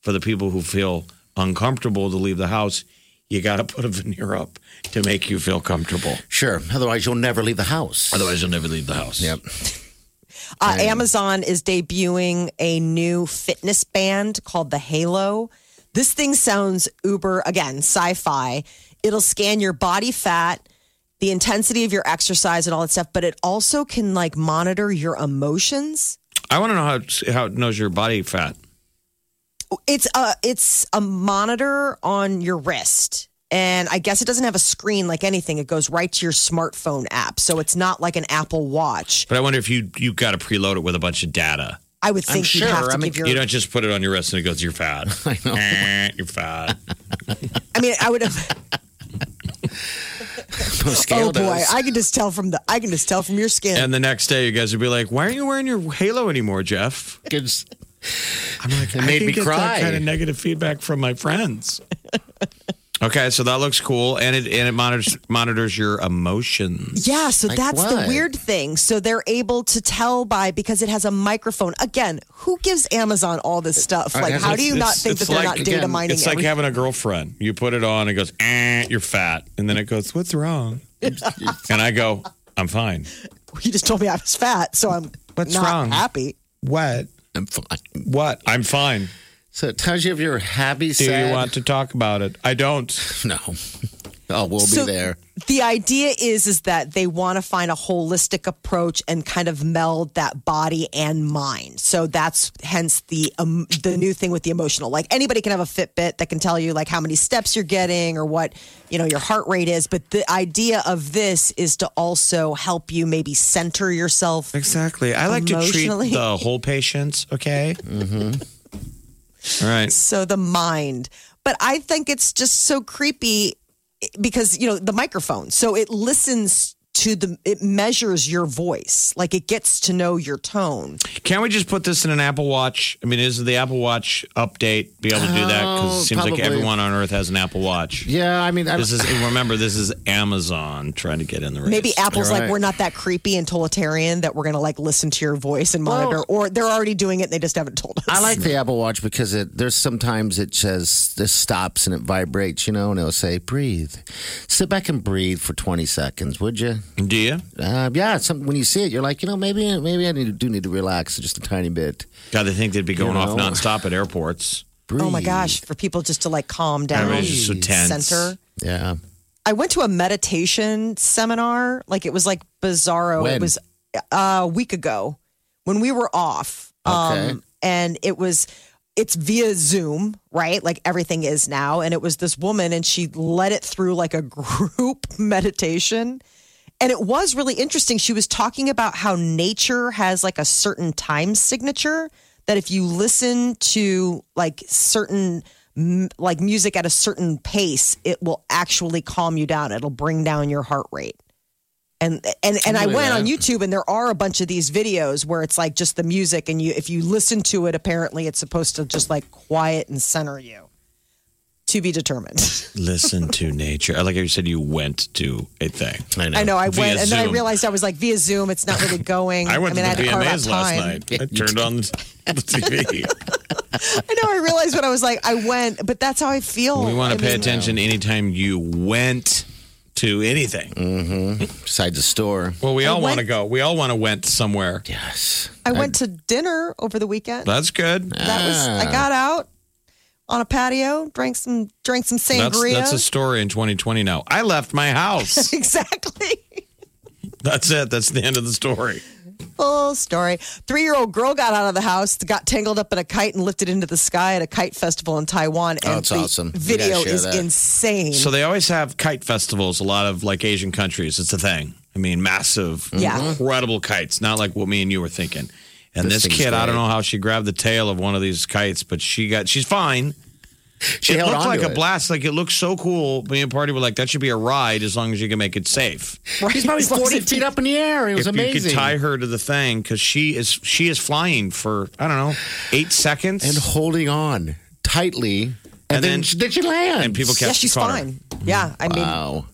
for the people who feel uncomfortable to leave the house, you got to put a veneer up to make you feel comfortable. Sure. Otherwise, you'll never leave the house. Otherwise, you'll never leave the house. Yep. Uh, Amazon is debuting a new fitness band called the Halo. This thing sounds uber, again, sci fi. It'll scan your body fat, the intensity of your exercise, and all that stuff, but it also can like monitor your emotions. I want to know how it, how it knows your body fat. It's a it's a monitor on your wrist. And I guess it doesn't have a screen like anything. It goes right to your smartphone app. So it's not like an Apple Watch. But I wonder if you you've got to preload it with a bunch of data. I would think sure. you'd have to I mean, give your You don't just put it on your wrist and it goes, "You're fat." [laughs] I know. [laughs] you're fat. I mean, I would have [laughs] Oh boy. I can just tell from the I can just tell from your skin. And the next day, you guys would be like, "Why aren't you wearing your halo anymore, Jeff?" It's- I'm like, It I made can me cry. That kind of negative feedback from my friends. [laughs] okay, so that looks cool, and it and it monitors monitors your emotions. Yeah, so Like that's the weird thing. So they're able to tell by because it has a microphone. Again, who gives Amazon all this stuff? Like, how do you not think that they're like- not data again, mining? It's like every- having a girlfriend. You put it on, it goes, eh, "You're fat," and then it goes, "What's wrong?" [laughs] and I go, "I'm fine." you just told me I was fat, so I'm What's not wrong? happy. What? I'm fine. What? I'm fine. So it tells you if you're happy, Do sad. you want to talk about it? I don't. [laughs] No. Oh, we'll So- be there. The idea is is that they want to find a holistic approach and kind of meld that body and mind. So that's hence the um, the new thing with the emotional. Like anybody can have a Fitbit that can tell you like how many steps you're getting or what you know your heart rate is. But the idea of this is to also help you maybe center yourself. Exactly. I like to treat the whole patients. Okay. Mm-hmm. All right. So the mind. But I think it's just so creepy because you know the microphone. So it listens to the it measures your voice. Like it gets to know your tone. Can't we just put this in an Apple Watch? I mean, is the Apple Watch update be able to do that? Because Oh, it seems like oh, everyone on Earth has an Apple Watch. Yeah, I mean, I, This is remember this is Amazon trying to get in the race. Maybe Apple's You're like we're not that creepy and totalitarian that we're going to like listen to your voice and monitor or they're already doing it and they just haven't told us. I like the Apple Watch because it there's sometimes it says this stops and it vibrates, you know, and it'll say breathe. Sit back and breathe for 20 seconds, would you? Do you? Uh, yeah, it's something when you see it, you're like, you know, maybe maybe I need, do need to relax just a tiny bit. God, they think they'd be going You off know. nonstop at airports. Breathe. Oh my gosh, for people just to like calm down, Everybody's just so tense. center. Yeah. I went to a meditation seminar. Like it was like bizarro. When? It was uh, a week ago when we were off. Okay. Um, and it was it's via Zoom, right? Like everything is now. And it was this woman and she led it through like a [laughs] group meditation. And it was really interesting. She was talking about how nature has like a certain time signature that if you listen to like certain like music at a certain pace, it will actually calm you down. It'll bring down your heart rate. And and and I went on? YouTube and there are a bunch of these videos where it's like just the music and you if you listen to it apparently it's supposed to just like quiet and center you. To be determined. [laughs] Listen to nature. I like how you said you went to a thing. I know. I know I Via went and then I realized I was like via Zoom it's not really going. [laughs] I went mean, I to had the to carve out VMAs last time. night. I turned on the TV. [laughs] I know. I realized what I was like. I went, but that's how I feel. we want I to pay mean, attention anytime you went to anything. Mm-hmm. Besides the store. Well, we I all want to go. We all want to went somewhere. Yes. I went to dinner over the weekend. That's good. That was. I ah. got out on a patio, drank some, drank some sangria. that's a story in 2020 now. I left my house. [laughs] exactly. That's it. That's the end of the story. Full story. Three year old girl got out of the house, got tangled up in a kite, and lifted into the sky at a kite festival in Taiwan. And Oh, it's awesome. Video is that. insane. So they always have kite festivals. A lot of like Asian countries. It's a thing. I mean, massive, Yeah. Mm-hmm. incredible kites. Not like what me and you were thinking. And This this, thing's kid, I don't know how she grabbed the tail of one of these kites, but she got. She's fine. She it held looked like to a it. blast. Like it looked so cool. Me and Party were like, that should be a ride as long as you can make it safe. Right. He's probably [laughs] As long as 40 feet up in the air. It was if amazing. you could tie her to the thing because she is she is flying for I don't know eight seconds and holding on tightly. And, And then, then- then she land? and people yeah, she's caught her. fine. Yeah, I mean, Wow.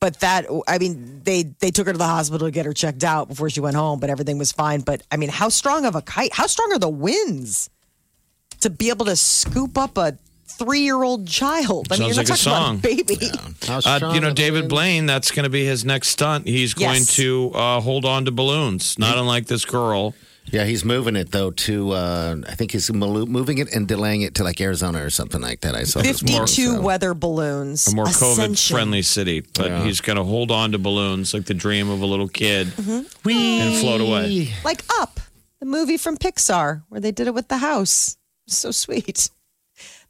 But that I mean, they they took her to the hospital to get her checked out before she went home, but everything was fine. But I mean, how strong of a kite? How strong are the winds to be able to scoop up a three year old child? I mean, Sounds you're like not a song. about a baby. How Uh, you know, David winds? Blaine, that's going to be his next stunt. He's going Yes. to uh, hold on to balloons, not unlike this girl. Yeah, he's moving it though to. Uh, I think he's moving it and delaying it to like Arizona or something like that. I saw this morning, Fifty-two so. weather balloons. A more COVID friendly city, but Yeah. he's going to hold on to balloons like the dream of a little kid Mm-hmm. and float away. like Up, the movie from Pixar, where they did it with the house. So sweet.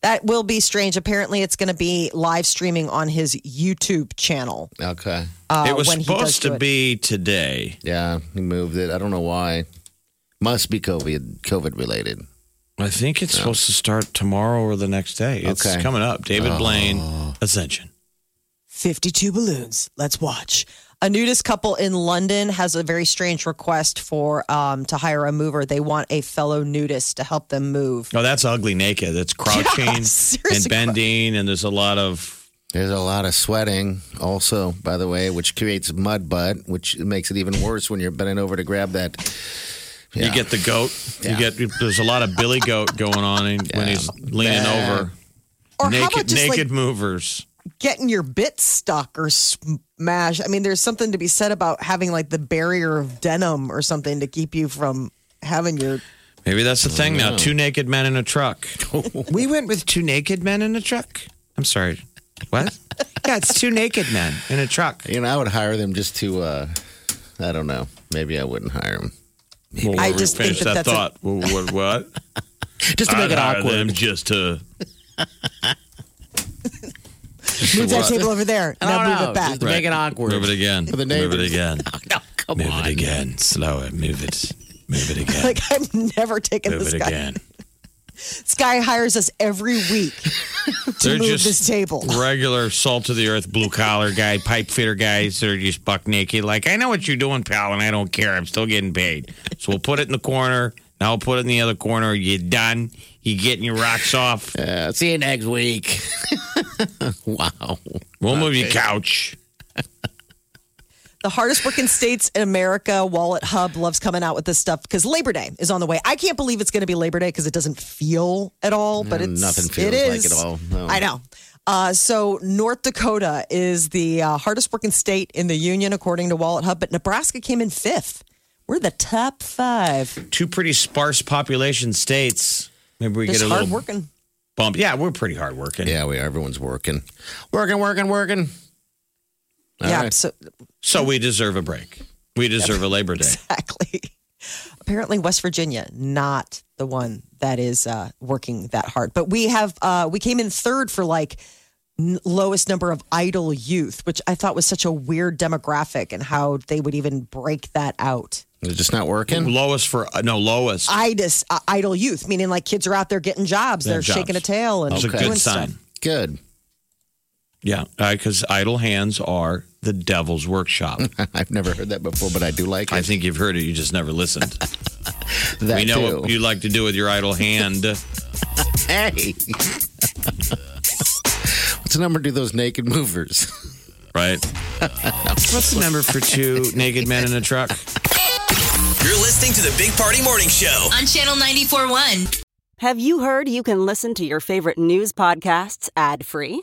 That will be strange. Apparently, it's going to be live streaming on his YouTube channel. Okay. Uh, it was when supposed to it. be today. Yeah, he moved it. I don't know why. Must be COVID COVID related. I think it's supposed to start tomorrow or the next day. It's Okay. coming up. David Oh. Blaine, Ascension. 52 balloons. Let's watch. A nudist couple in London has a very strange request for um, to hire a mover. They want a fellow nudist to help them move. Oh, that's ugly naked. That's crouching [laughs] and bending, and there's a lot of. There's a lot of sweating, also, by the way, which creates mud butt, which makes it even worse when you're bending over to grab that. You get the goat. Yeah. You get. There's a lot of Billy Goat going on in- when he's leaning Yeah. over. Or how naked, about just naked like movers. getting your bit stuck or smash? I mean, there's something to be said about having like the barrier of denim or something to keep you from having your. Maybe that's the thing now. Two naked men in a truck. [laughs] We went with two naked men in a truck. I'm sorry. What? yeah, it's two naked men in a truck. You know, I would hire them just to, uh, I don't know. Maybe I wouldn't hire them. Well, I just think finish that that, that's a- thought. What? what, what? [laughs] Just to make I'd it hire awkward. them just to. Move that table over there. I Now don't move know, it back. just to make it awkward. Move it again. For the Move it neighbors. again. [laughs] No, come Move on. it again. Slow it. Move it. Move it [laughs] again. Like I'm never taking Move this it guy. again. This guy hires us every week to [laughs] They're move just this table. regular salt of the earth blue collar guy, pipe fitter guys that are just buck naked. Like, I know what you're doing, pal, and I don't care. I'm still getting paid. So we'll put it in the corner. Now I'll put it in the other corner. You done? You getting your rocks off? [laughs] Uh, see you next week. [laughs] wow. We'll move your couch. The hardest working states in America, WalletHub loves coming out with this stuff because Labor Day is on the way. I can't believe it's going to be Labor Day because it doesn't feel at all, but it's nothing feels it like is. it all. No. I know. Uh, so North Dakota is the uh, hardest working state in the union, according to WalletHub, but Nebraska came in fifth. We're the top five. Two pretty sparse population states. Maybe we Just get a hard little working. bump. Yeah, we're pretty hard working. Yeah, we are. Everyone's working. Working, working, working. All Yeah. right. So So we deserve a break. We deserve a Labor Day. [laughs] exactly. Apparently, West Virginia not the one that is uh, working that hard. But we have uh, we came in third for like n- lowest number of idle youth, which I thought was such a weird demographic, and how they would even break that out. It's just not working. Lowest for uh, no lowest. Idis, uh, idle youth, meaning like kids are out there getting jobs, Yeah, they're jobs. shaking a tail and It's a Okay. doing good sign. stuff. Good. Yeah, because idle hands are the devil's workshop. [laughs] I've never heard that before, but I do like it. I think you've heard it. You just never listened. [laughs] that we know too. what you like to do with your idle hand. [laughs] Hey. What's the number to those naked movers? right? What's the number for two naked men in a truck? You're listening to the Big Party Morning Show. On Channel 94.1. Have you heard you can listen to your favorite news podcasts ad free?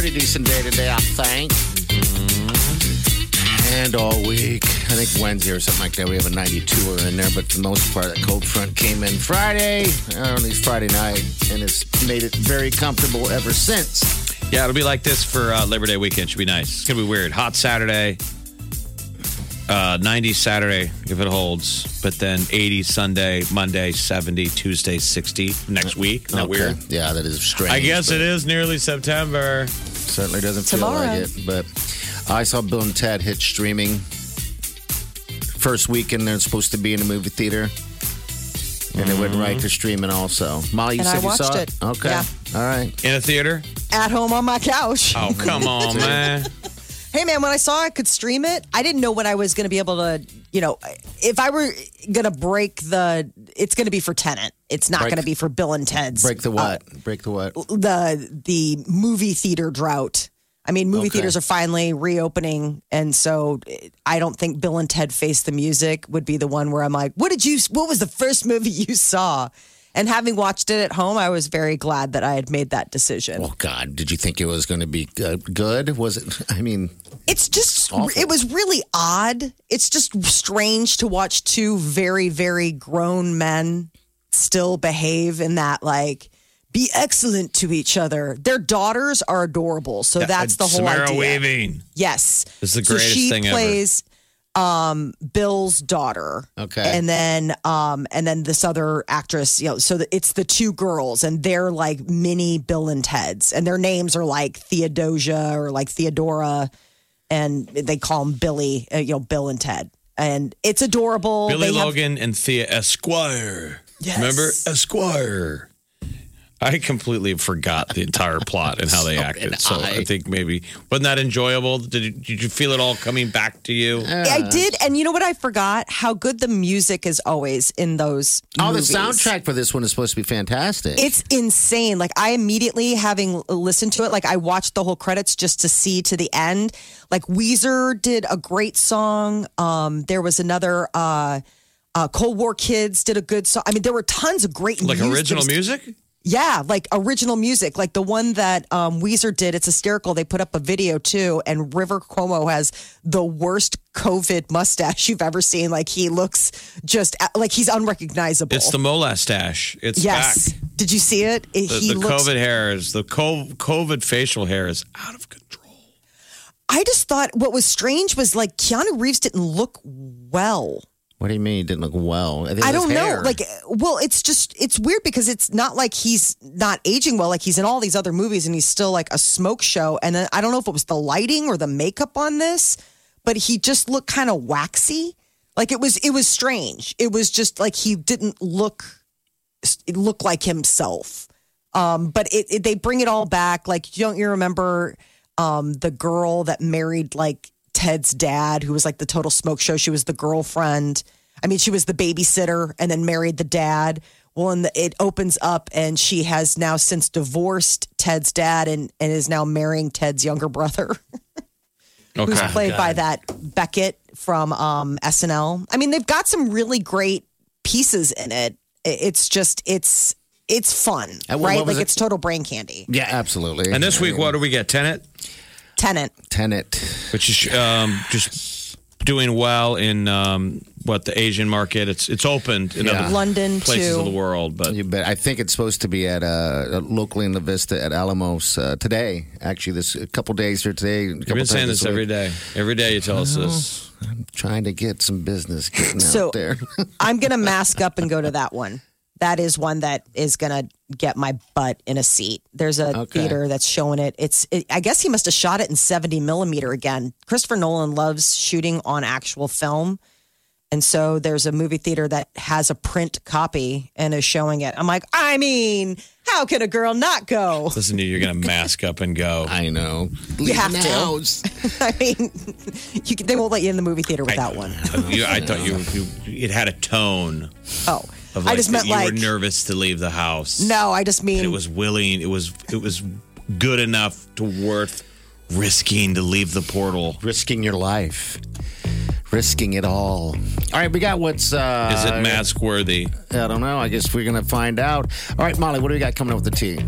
Pretty decent day today, I think. Mm-hmm. And all week. I think Wednesday or something like that. We have a 92 er in there, but for the most part, that cold front came in Friday, or at least Friday night, and it's made it very comfortable ever since. Yeah, it'll be like this for uh, Labor Day weekend. Should be nice. It's gonna be weird. Hot Saturday, uh, 90 Saturday if it holds, but then 80 Sunday, Monday 70, Tuesday 60 next week. Isn't that weird? Yeah, that is strange. I guess it is nearly September. Certainly doesn't Tomorrow. feel like it. But I saw Bill and Ted hit streaming. First weekend they're supposed to be in a movie theater. And they went right to streaming also. Molly, you And said I you saw watched it. Okay. Yeah. All right. In a theater? At home on my couch. Oh, come on, [laughs] man. Hey man, when I saw I could stream it, I didn't know when I was going to be able to, you know, if I were going to break the, it's going to be for Tenet. It's not Break- going to be for Bill and Ted's. Break the what? Uh, break the what? the the movie theater drought. I mean, movie Okay. theaters are finally reopening, and so I don't think Bill and Ted Face the Music would be the one where I'm like, "What did you? What was the first movie you saw?" And having watched it at home, I was very glad that I had made that decision. Oh God! Did you think it was going to be uh, good? Was it? [laughs] I mean, It's just, Awful. it was really odd. It's just strange to watch two very, very grown men still behave in that, like, be excellent to each other. Their daughters are adorable. So that's the whole Samara idea. Weaving. Yes. This is the so greatest she thing ever. Um Bill's daughter. Okay. And then um and then this other actress, you know, so that it's the two girls and they're like mini Bill and Ted's and their names are like Theodosia or like Theodora and they call them Billy, uh, you know, Bill and Ted. And it's adorable. Billy They have- Logan and Thea Esquire. Yes. Remember Esquire? I completely forgot the entire [laughs] plot and how they acted. So I, I. think maybe wasn't that enjoyable? Did you, did you feel it all coming back to you? I did, and you know what I forgot? How good the music is always in those. oh, the soundtrack for this one is supposed to be fantastic. It's insane. Like I immediately having listened to it, like I watched the whole credits just to see to the end. Like Weezer did a great song. Um, there was another uh, uh, Cold War Kids did a good song. I mean, there were tons of great Like music. original music? Yeah, like original music, like the one that um, Weezer did. It's hysterical. They put up a video too, and River Cuomo has the worst COVID mustache you've ever seen. Like he looks just like he's unrecognizable. It's the molastache. It's yes. back. Did you see it? The, he the looks COVID hair is the COVID facial hair is out of control. I just thought what was strange was like Keanu Reeves didn't look well. What do you mean? He didn't look well. I don't know. Like, well, it's just it's weird because it's not like he's not aging well. Like he's in all these other movies and he's still like a smoke show. And then I don't know if it was the lighting or the makeup on this, but he just looked kind of waxy. Like it was it was strange. It was just like he didn't look look like himself. Um, but it, it they bring it all back. Like don't you remember um, the girl that married like Ted's dad, who was like the total smoke show? She was the girlfriend. I mean, she was the babysitter and then married the dad. Well, and the, it opens up, and she has now since divorced Ted's dad and, and is now marrying Ted's younger brother, [laughs] Okay. who's played by that Beckett from um, SNL. I mean, they've got some really great pieces in it. It- It's just it's it's fun, what- right? what Like it? it's total brain candy. yeah, absolutely. And this week, what do we get? Tenet, Tenant. Tenant. which is um, just doing well in um, what the Asian market. It's it's opened in Yeah. other London places too. of the world, but You bet. I think it's supposed to be at uh, locally in La Vista at Alamos uh, today. Actually, this a couple days here today. you've been saying this every day. Every day you tell us this. I'm trying to get some business getting So- out there. [laughs] I'm gonna mask up and go to that one. That is one that is gonna get my butt in a seat. There's a Okay. theater that's showing it. It's it, I guess he must have shot it in 70 millimeter again. Christopher Nolan loves shooting on actual film. And so there's a movie theater that has a print copy and is showing it. I'm like, I mean, how can a girl not go? Listen to you, you're going to mask up and go. I know. You have to. house. [laughs] I mean, you, they won't let you in the movie theater without that one. [laughs] You, I thought you, you it had a tone Oh, of I just that meant you like were nervous to leave the house. no. I just mean And it was willing. It was it was good enough to worth risking to leave the portal. Risking your life. Risking it all. All right, we got what's. Uh, Is it mask worthy? I don't know. I guess we're going to find out. All right, Molly, what do we got coming up with the tea?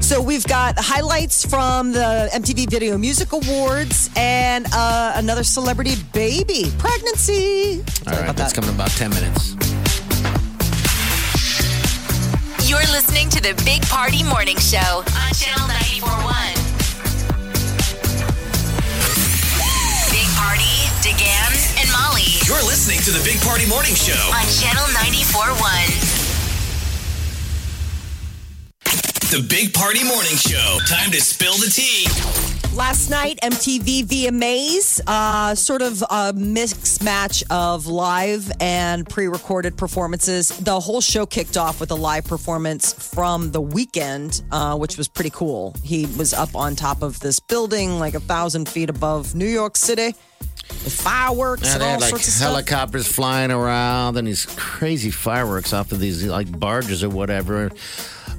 So we've got highlights from the MTV Video Music Awards and uh, another celebrity baby pregnancy. All Sorry right, about that's that. coming in about 10 minutes. You're listening to the Big Party Morning Show on Channel 941. Big Party, DeGan, and Molly You're listening to the Big Party Morning Show. on Channel 941. The Big Party Morning Show. Time to spill the tea. Last night, MTV VMAs, uh, sort of a mix match of live and pre recorded performances. The whole show kicked off with a live performance from the Weeknd, uh, which was pretty cool. He was up on top of this building, like a thousand feet above New York City, The fireworks Yeah, and they all had like sorts of stuff. helicopters flying around and these crazy fireworks off of these like barges or whatever.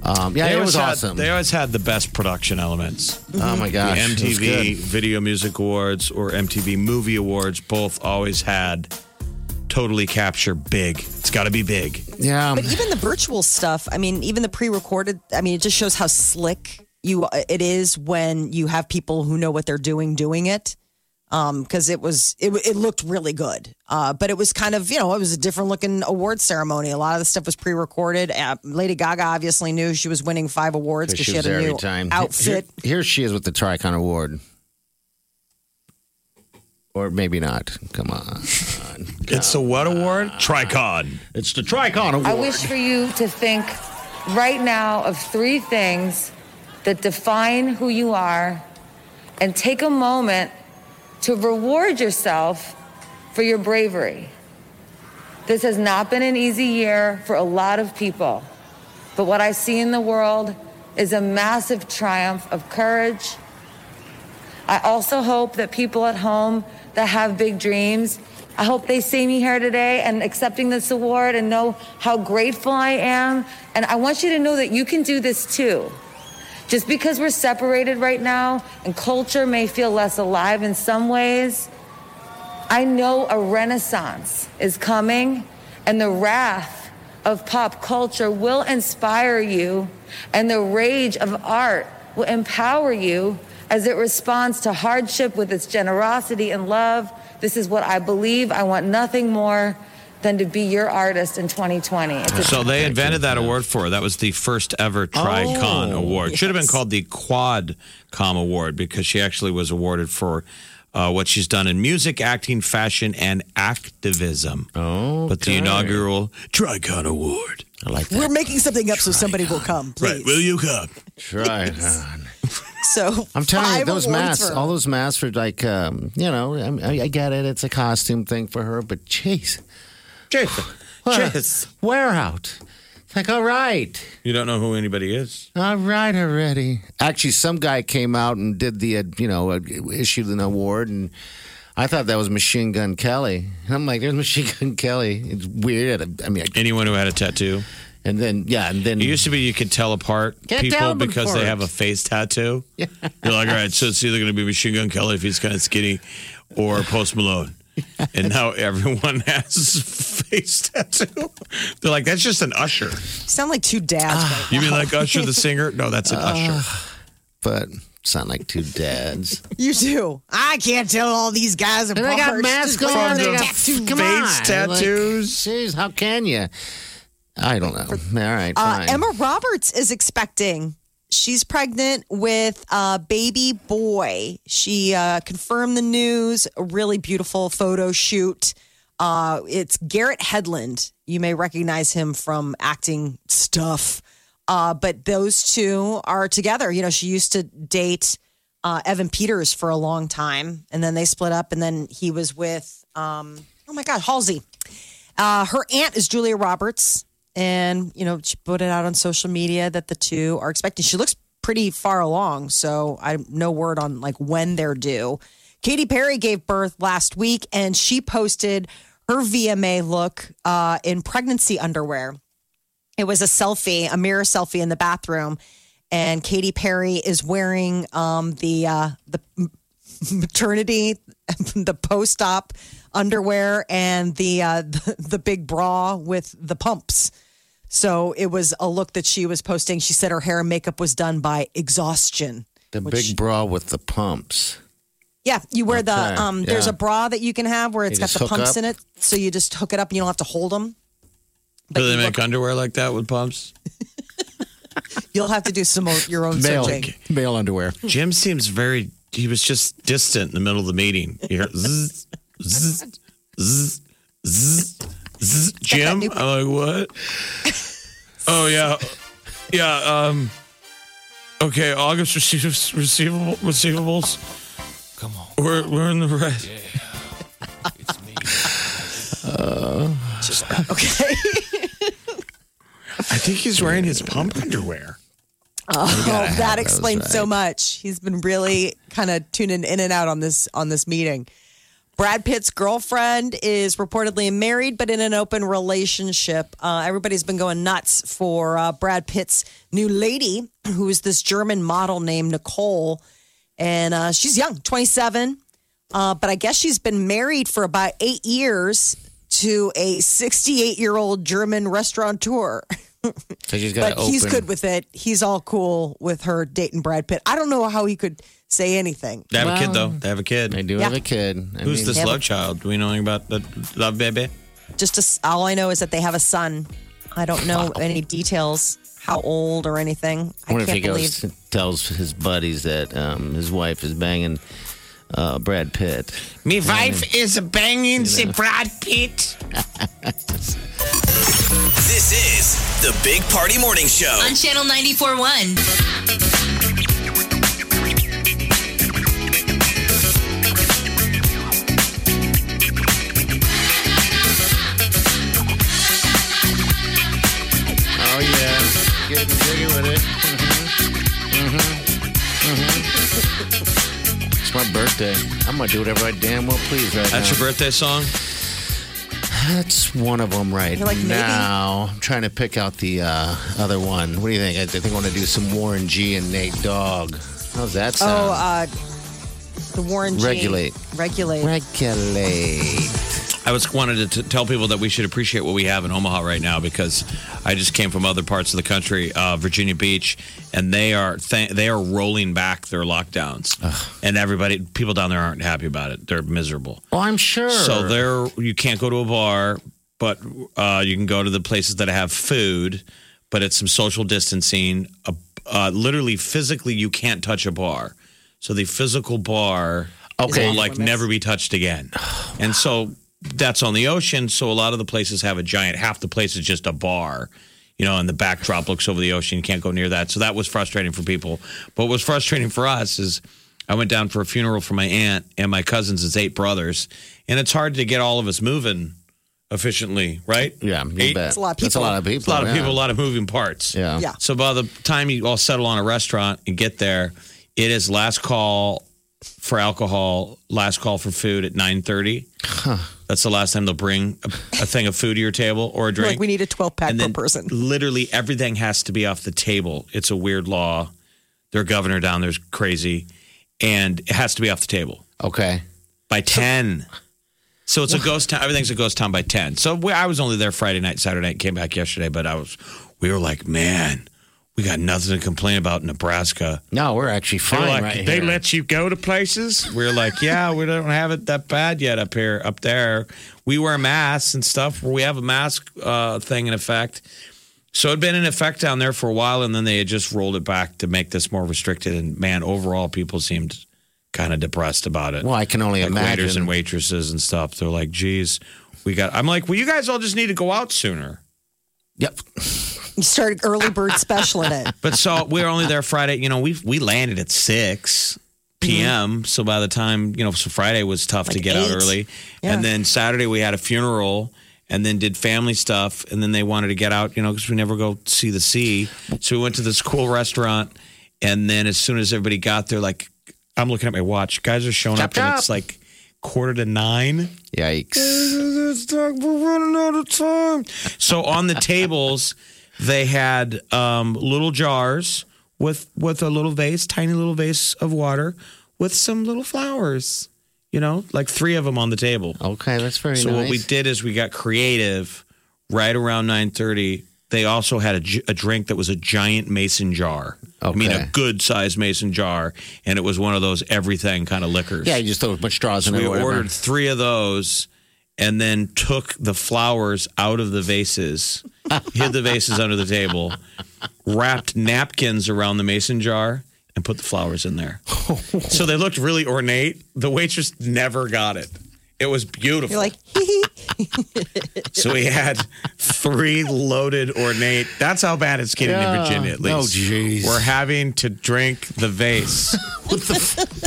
Um, yeah, They it always was had- awesome. They always had the best production elements. oh my gosh, the MTV. Video Music Awards or MTV Movie Awards both always had totally capture big. It's got to be big. Yeah, But even the virtual stuff, I mean, even the pre-recorded, I mean, it just shows how slick you it is when you have people who know what they're doing doing it. Um, because it was it, it looked really good. Uh, but it was kind of you know it was a different looking award ceremony. A lot of the stuff was pre-recorded. Uh, Lady Gaga obviously knew she was winning five awards because she, was had a there new every time. outfit. Here, here she is with the Tricon Award. Or maybe not. Come on. [laughs] It's the what award? Tricon. It's the Tricon Award. I wish for you to think right now of three things that define who you are and take a moment to reward yourself for your bravery. This has not been an easy year for a lot of people, but what I see in the world is a massive triumph of courage. I also hope that people at home that have big dreams, I hope they see me here today and accepting this award and know how grateful I am. And I want you to know that you can do this too. Just because we're separated right now and culture may feel less alive in some ways, I know a renaissance is coming and the wrath of pop culture will inspire you and the rage of art will empower you as it responds to hardship with its generosity and love. This is what I believe. I want nothing more than to be your artist in 2020. It's So they invented that award for her. That was the first ever Tricon Oh, Award. Should have been called the Quad Com Award because she actually was awarded for uh, what she's done in music, acting, fashion, and activism. Oh, But the inaugural Tricon Award. I like that. We're making something up so somebody will come. Please. Right. Will you come? Tricon. So I'm telling you, those masks, all those masks are like, um, you know, I, I get it. It's a costume thing for her, but jeez. Jason. What? Jeez. Wear out. It's like, all right. You don't know who anybody is? All right already. Actually, some guy came out and did the, uh, you know, uh, issued an award, and I thought that was Machine Gun Kelly. And I'm like, there's [laughs] Machine Gun Kelly. It's weird. I mean, I- Anyone who had a tattoo? and then yeah, and then It used to be you could tell apart Get people down because before they it. have a face tattoo. [laughs] You're like, all right, so it's either going to be Machine Gun Kelly if he's kind of skinny or Post Malone. And now everyone has face tattoo. They're like, that's just an usher. You sound like two dads. Ah. right You mean like Usher the singer? No, that's an usher. but sound like two dads. [laughs] You do. I can't tell all these guys are And they got masks Just on. They got tattoo- come face on. tattoos. Like, jeez, how can you? I don't know. All right, Uh. Emma Roberts is expecting. She's pregnant with a baby boy. She uh, confirmed the news. A really beautiful photo shoot. Uh, it's Garrett Hedlund. You may recognize him from acting stuff. Uh, but those two are together. You know, she used to date uh, Evan Peters for a long time, and then they split up. And then he was with, um, oh my God, Halsey. Uh, her aunt is Julia Roberts, and you know she put it out on social media that the two are expecting. She looks pretty far along, so I no word on like when they're due. Katy Perry gave birth last week, and she posted her VMA look uh, in pregnancy underwear. It was a selfie, a mirror selfie in the bathroom, and Katy Perry is wearing um, the uh, the [laughs] maternity, [laughs] the post op underwear, and the, uh, [laughs] the the big bra with the pumps. So it was a look that she was posting. She said her hair and makeup was done by exhaustion. the which- big bra with the pumps. Yeah, you wear Okay, the um. There's a bra that you can have where it's You got the pumps up? in it, so you just hook it up and you don't have to hold them. Do they make look- underwear like that with pumps? [laughs] You'll have to do some of your own Male, searching. male underwear. Jim seems very, he was just distant in the middle of the meeting. You hear [laughs] zzz, zzz, zzz, zzz, zzz. Jim? [laughs] I'm like, what? Oh, yeah. Yeah. Um, Okay, August receivables, receivable, receivables. Come on. We're, we're in the red. It's me. Okay. [laughs] I think he's wearing his pump underwear. Oh, gotta that those, explains so much. He's been really kind of tuning in and out on this on this meeting. Brad Pitt's girlfriend is reportedly married, but in an open relationship. Uh, everybody's been going nuts for uh, Brad Pitt's new lady, who is this German model named Nicole, and uh, she's young, twenty seven. Uh, but I guess she's been married for about eight years to a sixty eight year old German restaurateur. So [laughs] but to he's good with it. He's all cool with her dating Brad Pitt. I don't know how he could say anything. They have a kid, though. They have a kid. They do Yeah. have a kid. I Who's mean, this love but- child? Do we know anything about the love baby? Just to, all I know is that they have a son. I don't know any details, how old or anything. I I wonder if he can't goes tells his buddies that um, his wife is banging uh, Brad Pitt. Me wife is banging the Brad Pitt. This is the Big Party Morning Show. On Channel 94.1. Oh yeah, getting jiggy with it. hmm hmm mhm. It's my birthday. I'm gonna do whatever I damn well please right That's now. your birthday song? That's one of them right You're like, maybe? now. I'm trying to pick out the uh, other one. What do you think? I think I want to do some Warren G and Nate Dogg. How's that sound? Oh, uh, the Warren G. Regulate. Regulate. Regulate. I was wanted to t- tell people that we should appreciate what we have in Omaha right now because I just came from other parts of the country, uh, Virginia Beach, and they are th- they are rolling back their lockdowns, and everybody people down there aren't happy about it. They're miserable. Oh, I'm sure. So there, you can't go to a bar, but uh, you can go to the places that have food, but it's some social distancing. Uh, uh, literally, physically, you can't touch a bar. So the physical bar Okay. will like never be touched again. [sighs] And so that's on the ocean. So a lot of the places have a giant. Half the place is just a bar. You know, and the backdrop looks over the ocean. You can't go near that. So that was frustrating for people. But what was frustrating for us is I went down for a funeral for my aunt and my cousins. It's eight brothers, and it's hard to get all of us moving efficiently, right? Yeah, you Eight- bet. That's a lot of That's a people. lot of people. It's a lot of yeah. people, a lot of moving parts. Yeah. Yeah. So by the time you all settle on a restaurant and get there, it is last call for alcohol, last call for food at nine thirty. That's the last time they'll bring a, a thing of food to your table or a drink. Like we need a 12 pack and per then person. literally everything has to be off the table. It's a weird law. Their governor down there's crazy, and it has to be off the table Okay. by 10. So it's a ghost town. Everything's a ghost town by 10. So we, I was only there Friday night, Saturday night, came back yesterday, but I was, we were like, man, we got nothing to complain about in Nebraska. No, we're actually fine like, right they here. let you go to places? We are like, yeah, we don't have it that bad yet up here, up there. We wear masks and stuff. We have a mask uh, thing in effect. So it'd been in effect down there for a while, and then they had just rolled it back to make this more restricted. And man, overall, people seemed kind of depressed about it well, I can only like imagine. waiters and waitresses and stuff. They're like, geez, we got. I'm like, well, you guys all just need to go out sooner. Yep. You started early bird special in it. [laughs] But so we were only there Friday. You know, we we landed at six mm-hmm. p.m. So by the time you know, so Friday was tough to Like get out early, Yeah. and then Saturday we had a funeral. And then did family stuff, and then they wanted to get out, you know, because we never go see the sea. So we went to this cool restaurant, and then as soon as everybody got there, like I'm looking at my watch, guys are showing Chop, up, and it's like quarter to nine. Yikes. We're running out of time. So on the tables, they had um, little jars with with a little vase, tiny little vase of water, with some little flowers. You know, like three of them on the table. Okay, that's very so nice. what we did is we got creative. Right around nine thirty, they also had a, a drink that was a giant mason jar. I mean, a good sized mason jar, and it was one of those everything kind of liquors. Yeah, you just throw a bunch of straws in So it we or ordered three of those and then took the flowers out of the vases, [laughs] hid the vases under the table, wrapped napkins around the mason jar, and put the flowers in there. [laughs] so they looked really ornate. The waitress never got it. It was beautiful. You're like, [laughs] hee hee, so we had three loaded ornate. That's how bad it's getting Yeah. in Virginia, at least. Oh, jeez. We're having to drink the vase.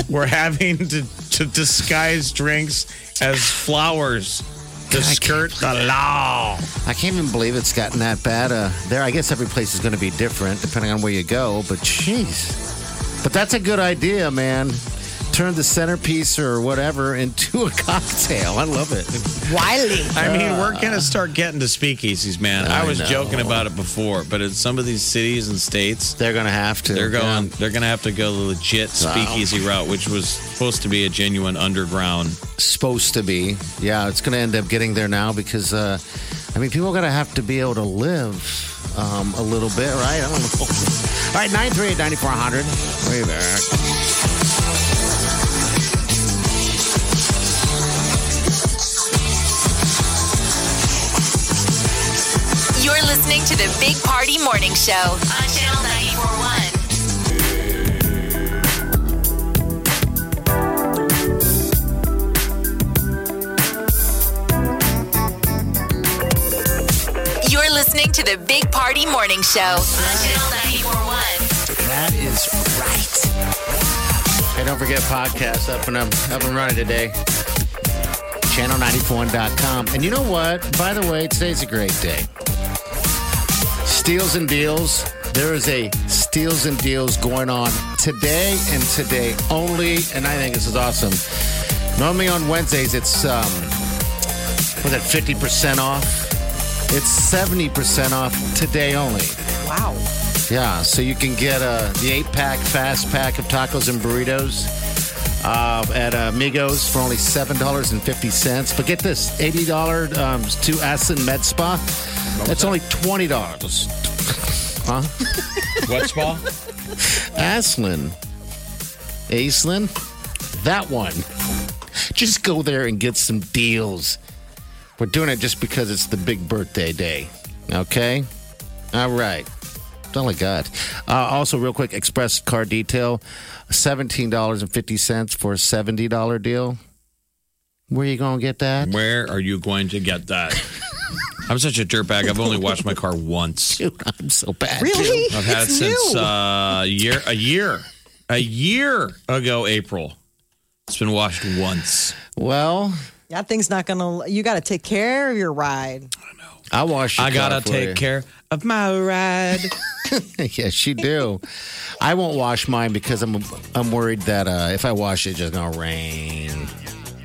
[laughs] We're having to, to disguise drinks as flowers to skirt the law. I can't even believe it's gotten that bad. Uh, there, I guess every place is going to be different depending on where you go. But jeez, but that's a good idea, man. Turn the centerpiece or whatever into a [laughs] cocktail. I love it. Wiley. I mean, we're going to start getting to speakeasies, man. I, I was know. joking about it before, but in some of these cities and states, They're going to have to. they're going. Yeah. They're going to have to go the legit speakeasy route, which was supposed to be a genuine underground. supposed to be. Yeah, it's going to end up getting there now because, uh, I mean, people are going to have to be able to live um, a little bit, right? I don't know. [laughs] All right, 938 9400. Way back. You're listening to the Big Party Morning Show on Channel 941. You're listening to the Big Party Morning Show on Channel 941. That is right. Hey, don't forget podcast up and up, up and running today. Channel94.com. And you know what? By the way, today's a great day. Steals and deals. There is a steals and deals going on today and today only. And I think this is awesome. Normally on Wednesdays, it's, um, was it 50% off? It's 70% off today only. Wow. Yeah, so you can get uh, the eight pack, fast pack of tacos and burritos uh, at Amigos for only $7.50. But get this $80 um, to Aslan Med Spa. That's only $20. huh? What spa? Aslan. Aslan? That one. Just go there and get some deals. We're doing it just because it's the big birthday day. Okay? All right. That's all I got. Uh, also, real quick, Express Car Detail, $17.50 for a $70 deal. Where are you going to get that? Where are you going to get that? I'm such a dirtbag. I've only washed my car once. [laughs] Dude, I'm so bad. Really? too. I've had It's it since uh, a year, a year, a year ago, April. It's been washed once. Well, That thing's not gonna. You got to take care of your ride. I know. I wash your I gotta for take you. care of my ride. [laughs] yes, you do. I won't wash mine because I'm I'm worried that uh, if I wash it, it's just gonna rain.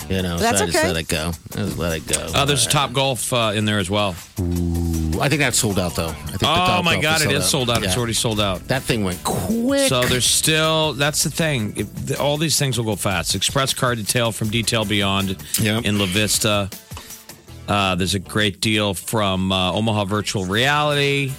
You know, That's so I just okay. let it go. I just let it go. Uh, there's a Top Golf uh, in there as well. I think that's sold out though. I think the Oh Top my Golf God, it is sold out. It's already sold out. That thing went quick. So there's still that's the thing. If, the, all these things will go fast. Express car detail from Detail Beyond Yep. in La Vista. Uh, there's a great deal from uh, Omaha Virtual Reality.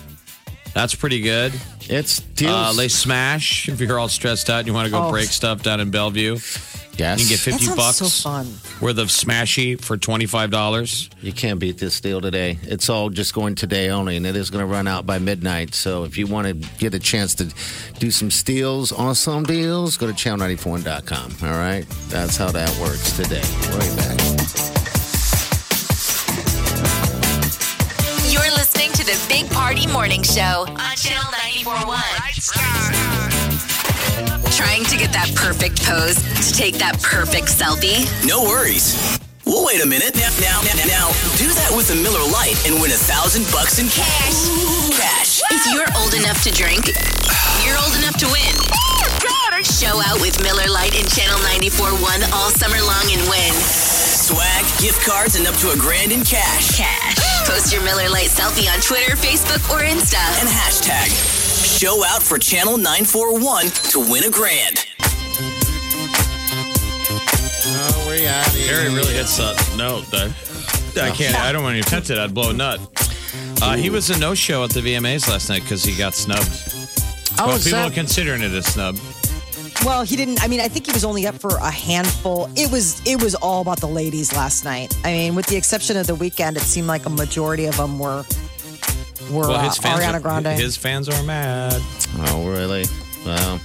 That's pretty good. it's Uh, deals. they smash if you're all stressed out and you want to go Oh. break stuff down in Bellevue. yes. You can get That 50 sounds bucks so fun. worth of smashy for $25. You can't beat this deal today. It's all just going today only, and it is going to run out by midnight. So if you want to get a chance to do some steals on some deals, go to channel94.com. All right? That's how that works today. Way back. The Big Party Morning Show on Channel 941. Trying to get that perfect pose to take that perfect selfie? No worries. Well, wait a minute. Now, now, now, now, do that with a Miller Lite and win a thousand bucks in cash. Cash. If you're old enough to drink, you're old enough to win. Show out with Miller Lite and Channel 941 all summer long and win. Swag, gift cards, and up to a grand in cash. Cash. Post your Miller Lite selfie on Twitter, Facebook, or Insta. And hashtag show out for Channel 941 to win a grand. Oh, we out here. Harry really hits that note. I, I can't. I don't want to touch it. I'd blow a nut. Uh, he was a no-show at the VMAs last night because he got snubbed. Oh, well, people that- are considering it a snub. Well, he didn't. I mean, I think he was only up for a handful. It was it was all about the ladies last night. I mean, with the exception of the Weeknd, it seemed like a majority of them were were Well, uh, his fans, Ariana are, Grande. his fans are mad. Oh, really? Well,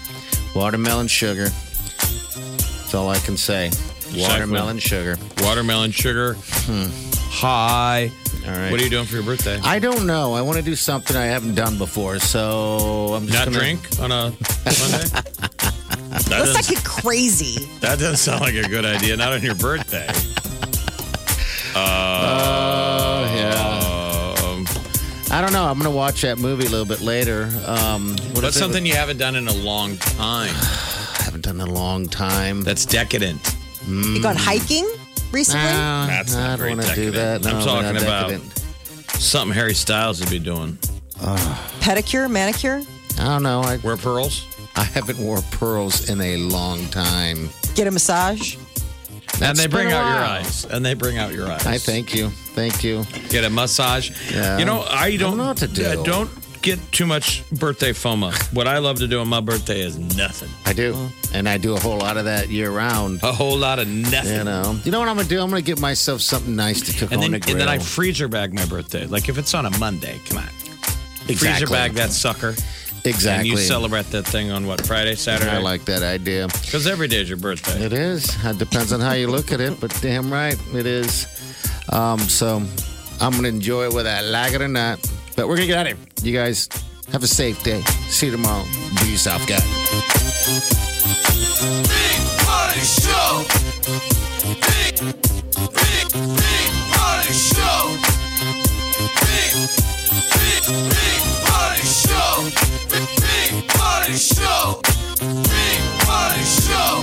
watermelon sugar. That's all I can say. Watermelon sugar. Watermelon sugar. Hi. All right. What are you doing for your birthday? I don't know. I want to do something I haven't done before, so I'm just Not gonna drink on a Monday? [laughs] that, Let's doesn't, not get crazy. that doesn't sound like a good idea. Not on your birthday. [laughs] Oh yeah. Um, I don't know. I'm gonna watch that movie a little bit later. Um, what what's something you haven't done in a long time? I [sighs] haven't done in a long time. That's decadent. You gone hiking recently? Nah, That's I not don't very want to do that. decadent. I'm talking about- Something Harry Styles would be doing. Pedicure, manicure? I don't know. I, Wear pearls? I haven't wore pearls in a long time. Get a massage? and they bring out your eyes. And they bring out your eyes. I thank you. Thank you. Get a massage. Yeah. You know, I don't, know what to do. uh, don't get too much birthday FOMO. what I love to do on my birthday is nothing. I do, and I do a whole lot of that year round. A whole lot of nothing. You know, you know what I'm gonna do? I'm gonna get myself something nice to cook and on then, the grill. and then I freezer bag my birthday. Like if it's on a Monday, come on. Freezer Exactly. bag that sucker. Exactly. And you celebrate that thing on what, Friday, Saturday? I like that idea. Because every day is your birthday. It is. It depends on how you look at it, but damn right it is. Um, so I'm gonna enjoy it whether I like it or not. But we're gonna get out of here. You guys have a safe day. See you tomorrow. Be yourself, guys. Big Party Show. Big, big, big Party Show. Big, big, big Show. Big Party Show. Big Party Show.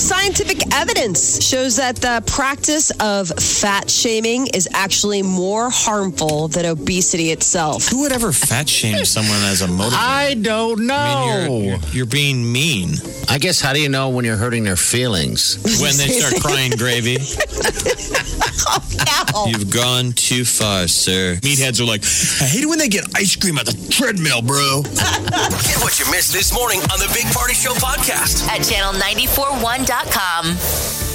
Scientific evidence shows that the practice of fat shaming is actually more harmful than obesity itself. Who would ever fat shame [laughs] someone as a motivator? I don't know. I mean, you're, you're, you're being mean I guess how do you know when you're hurting their feelings? [laughs] when they start crying gravy. Oh, Ow. You've gone too far, sir. Meatheads are like, I hate it when they get ice cream at the treadmill, bro. Get what you missed this morning on the Big Party Show podcast. At channel941.com. Indeed.com.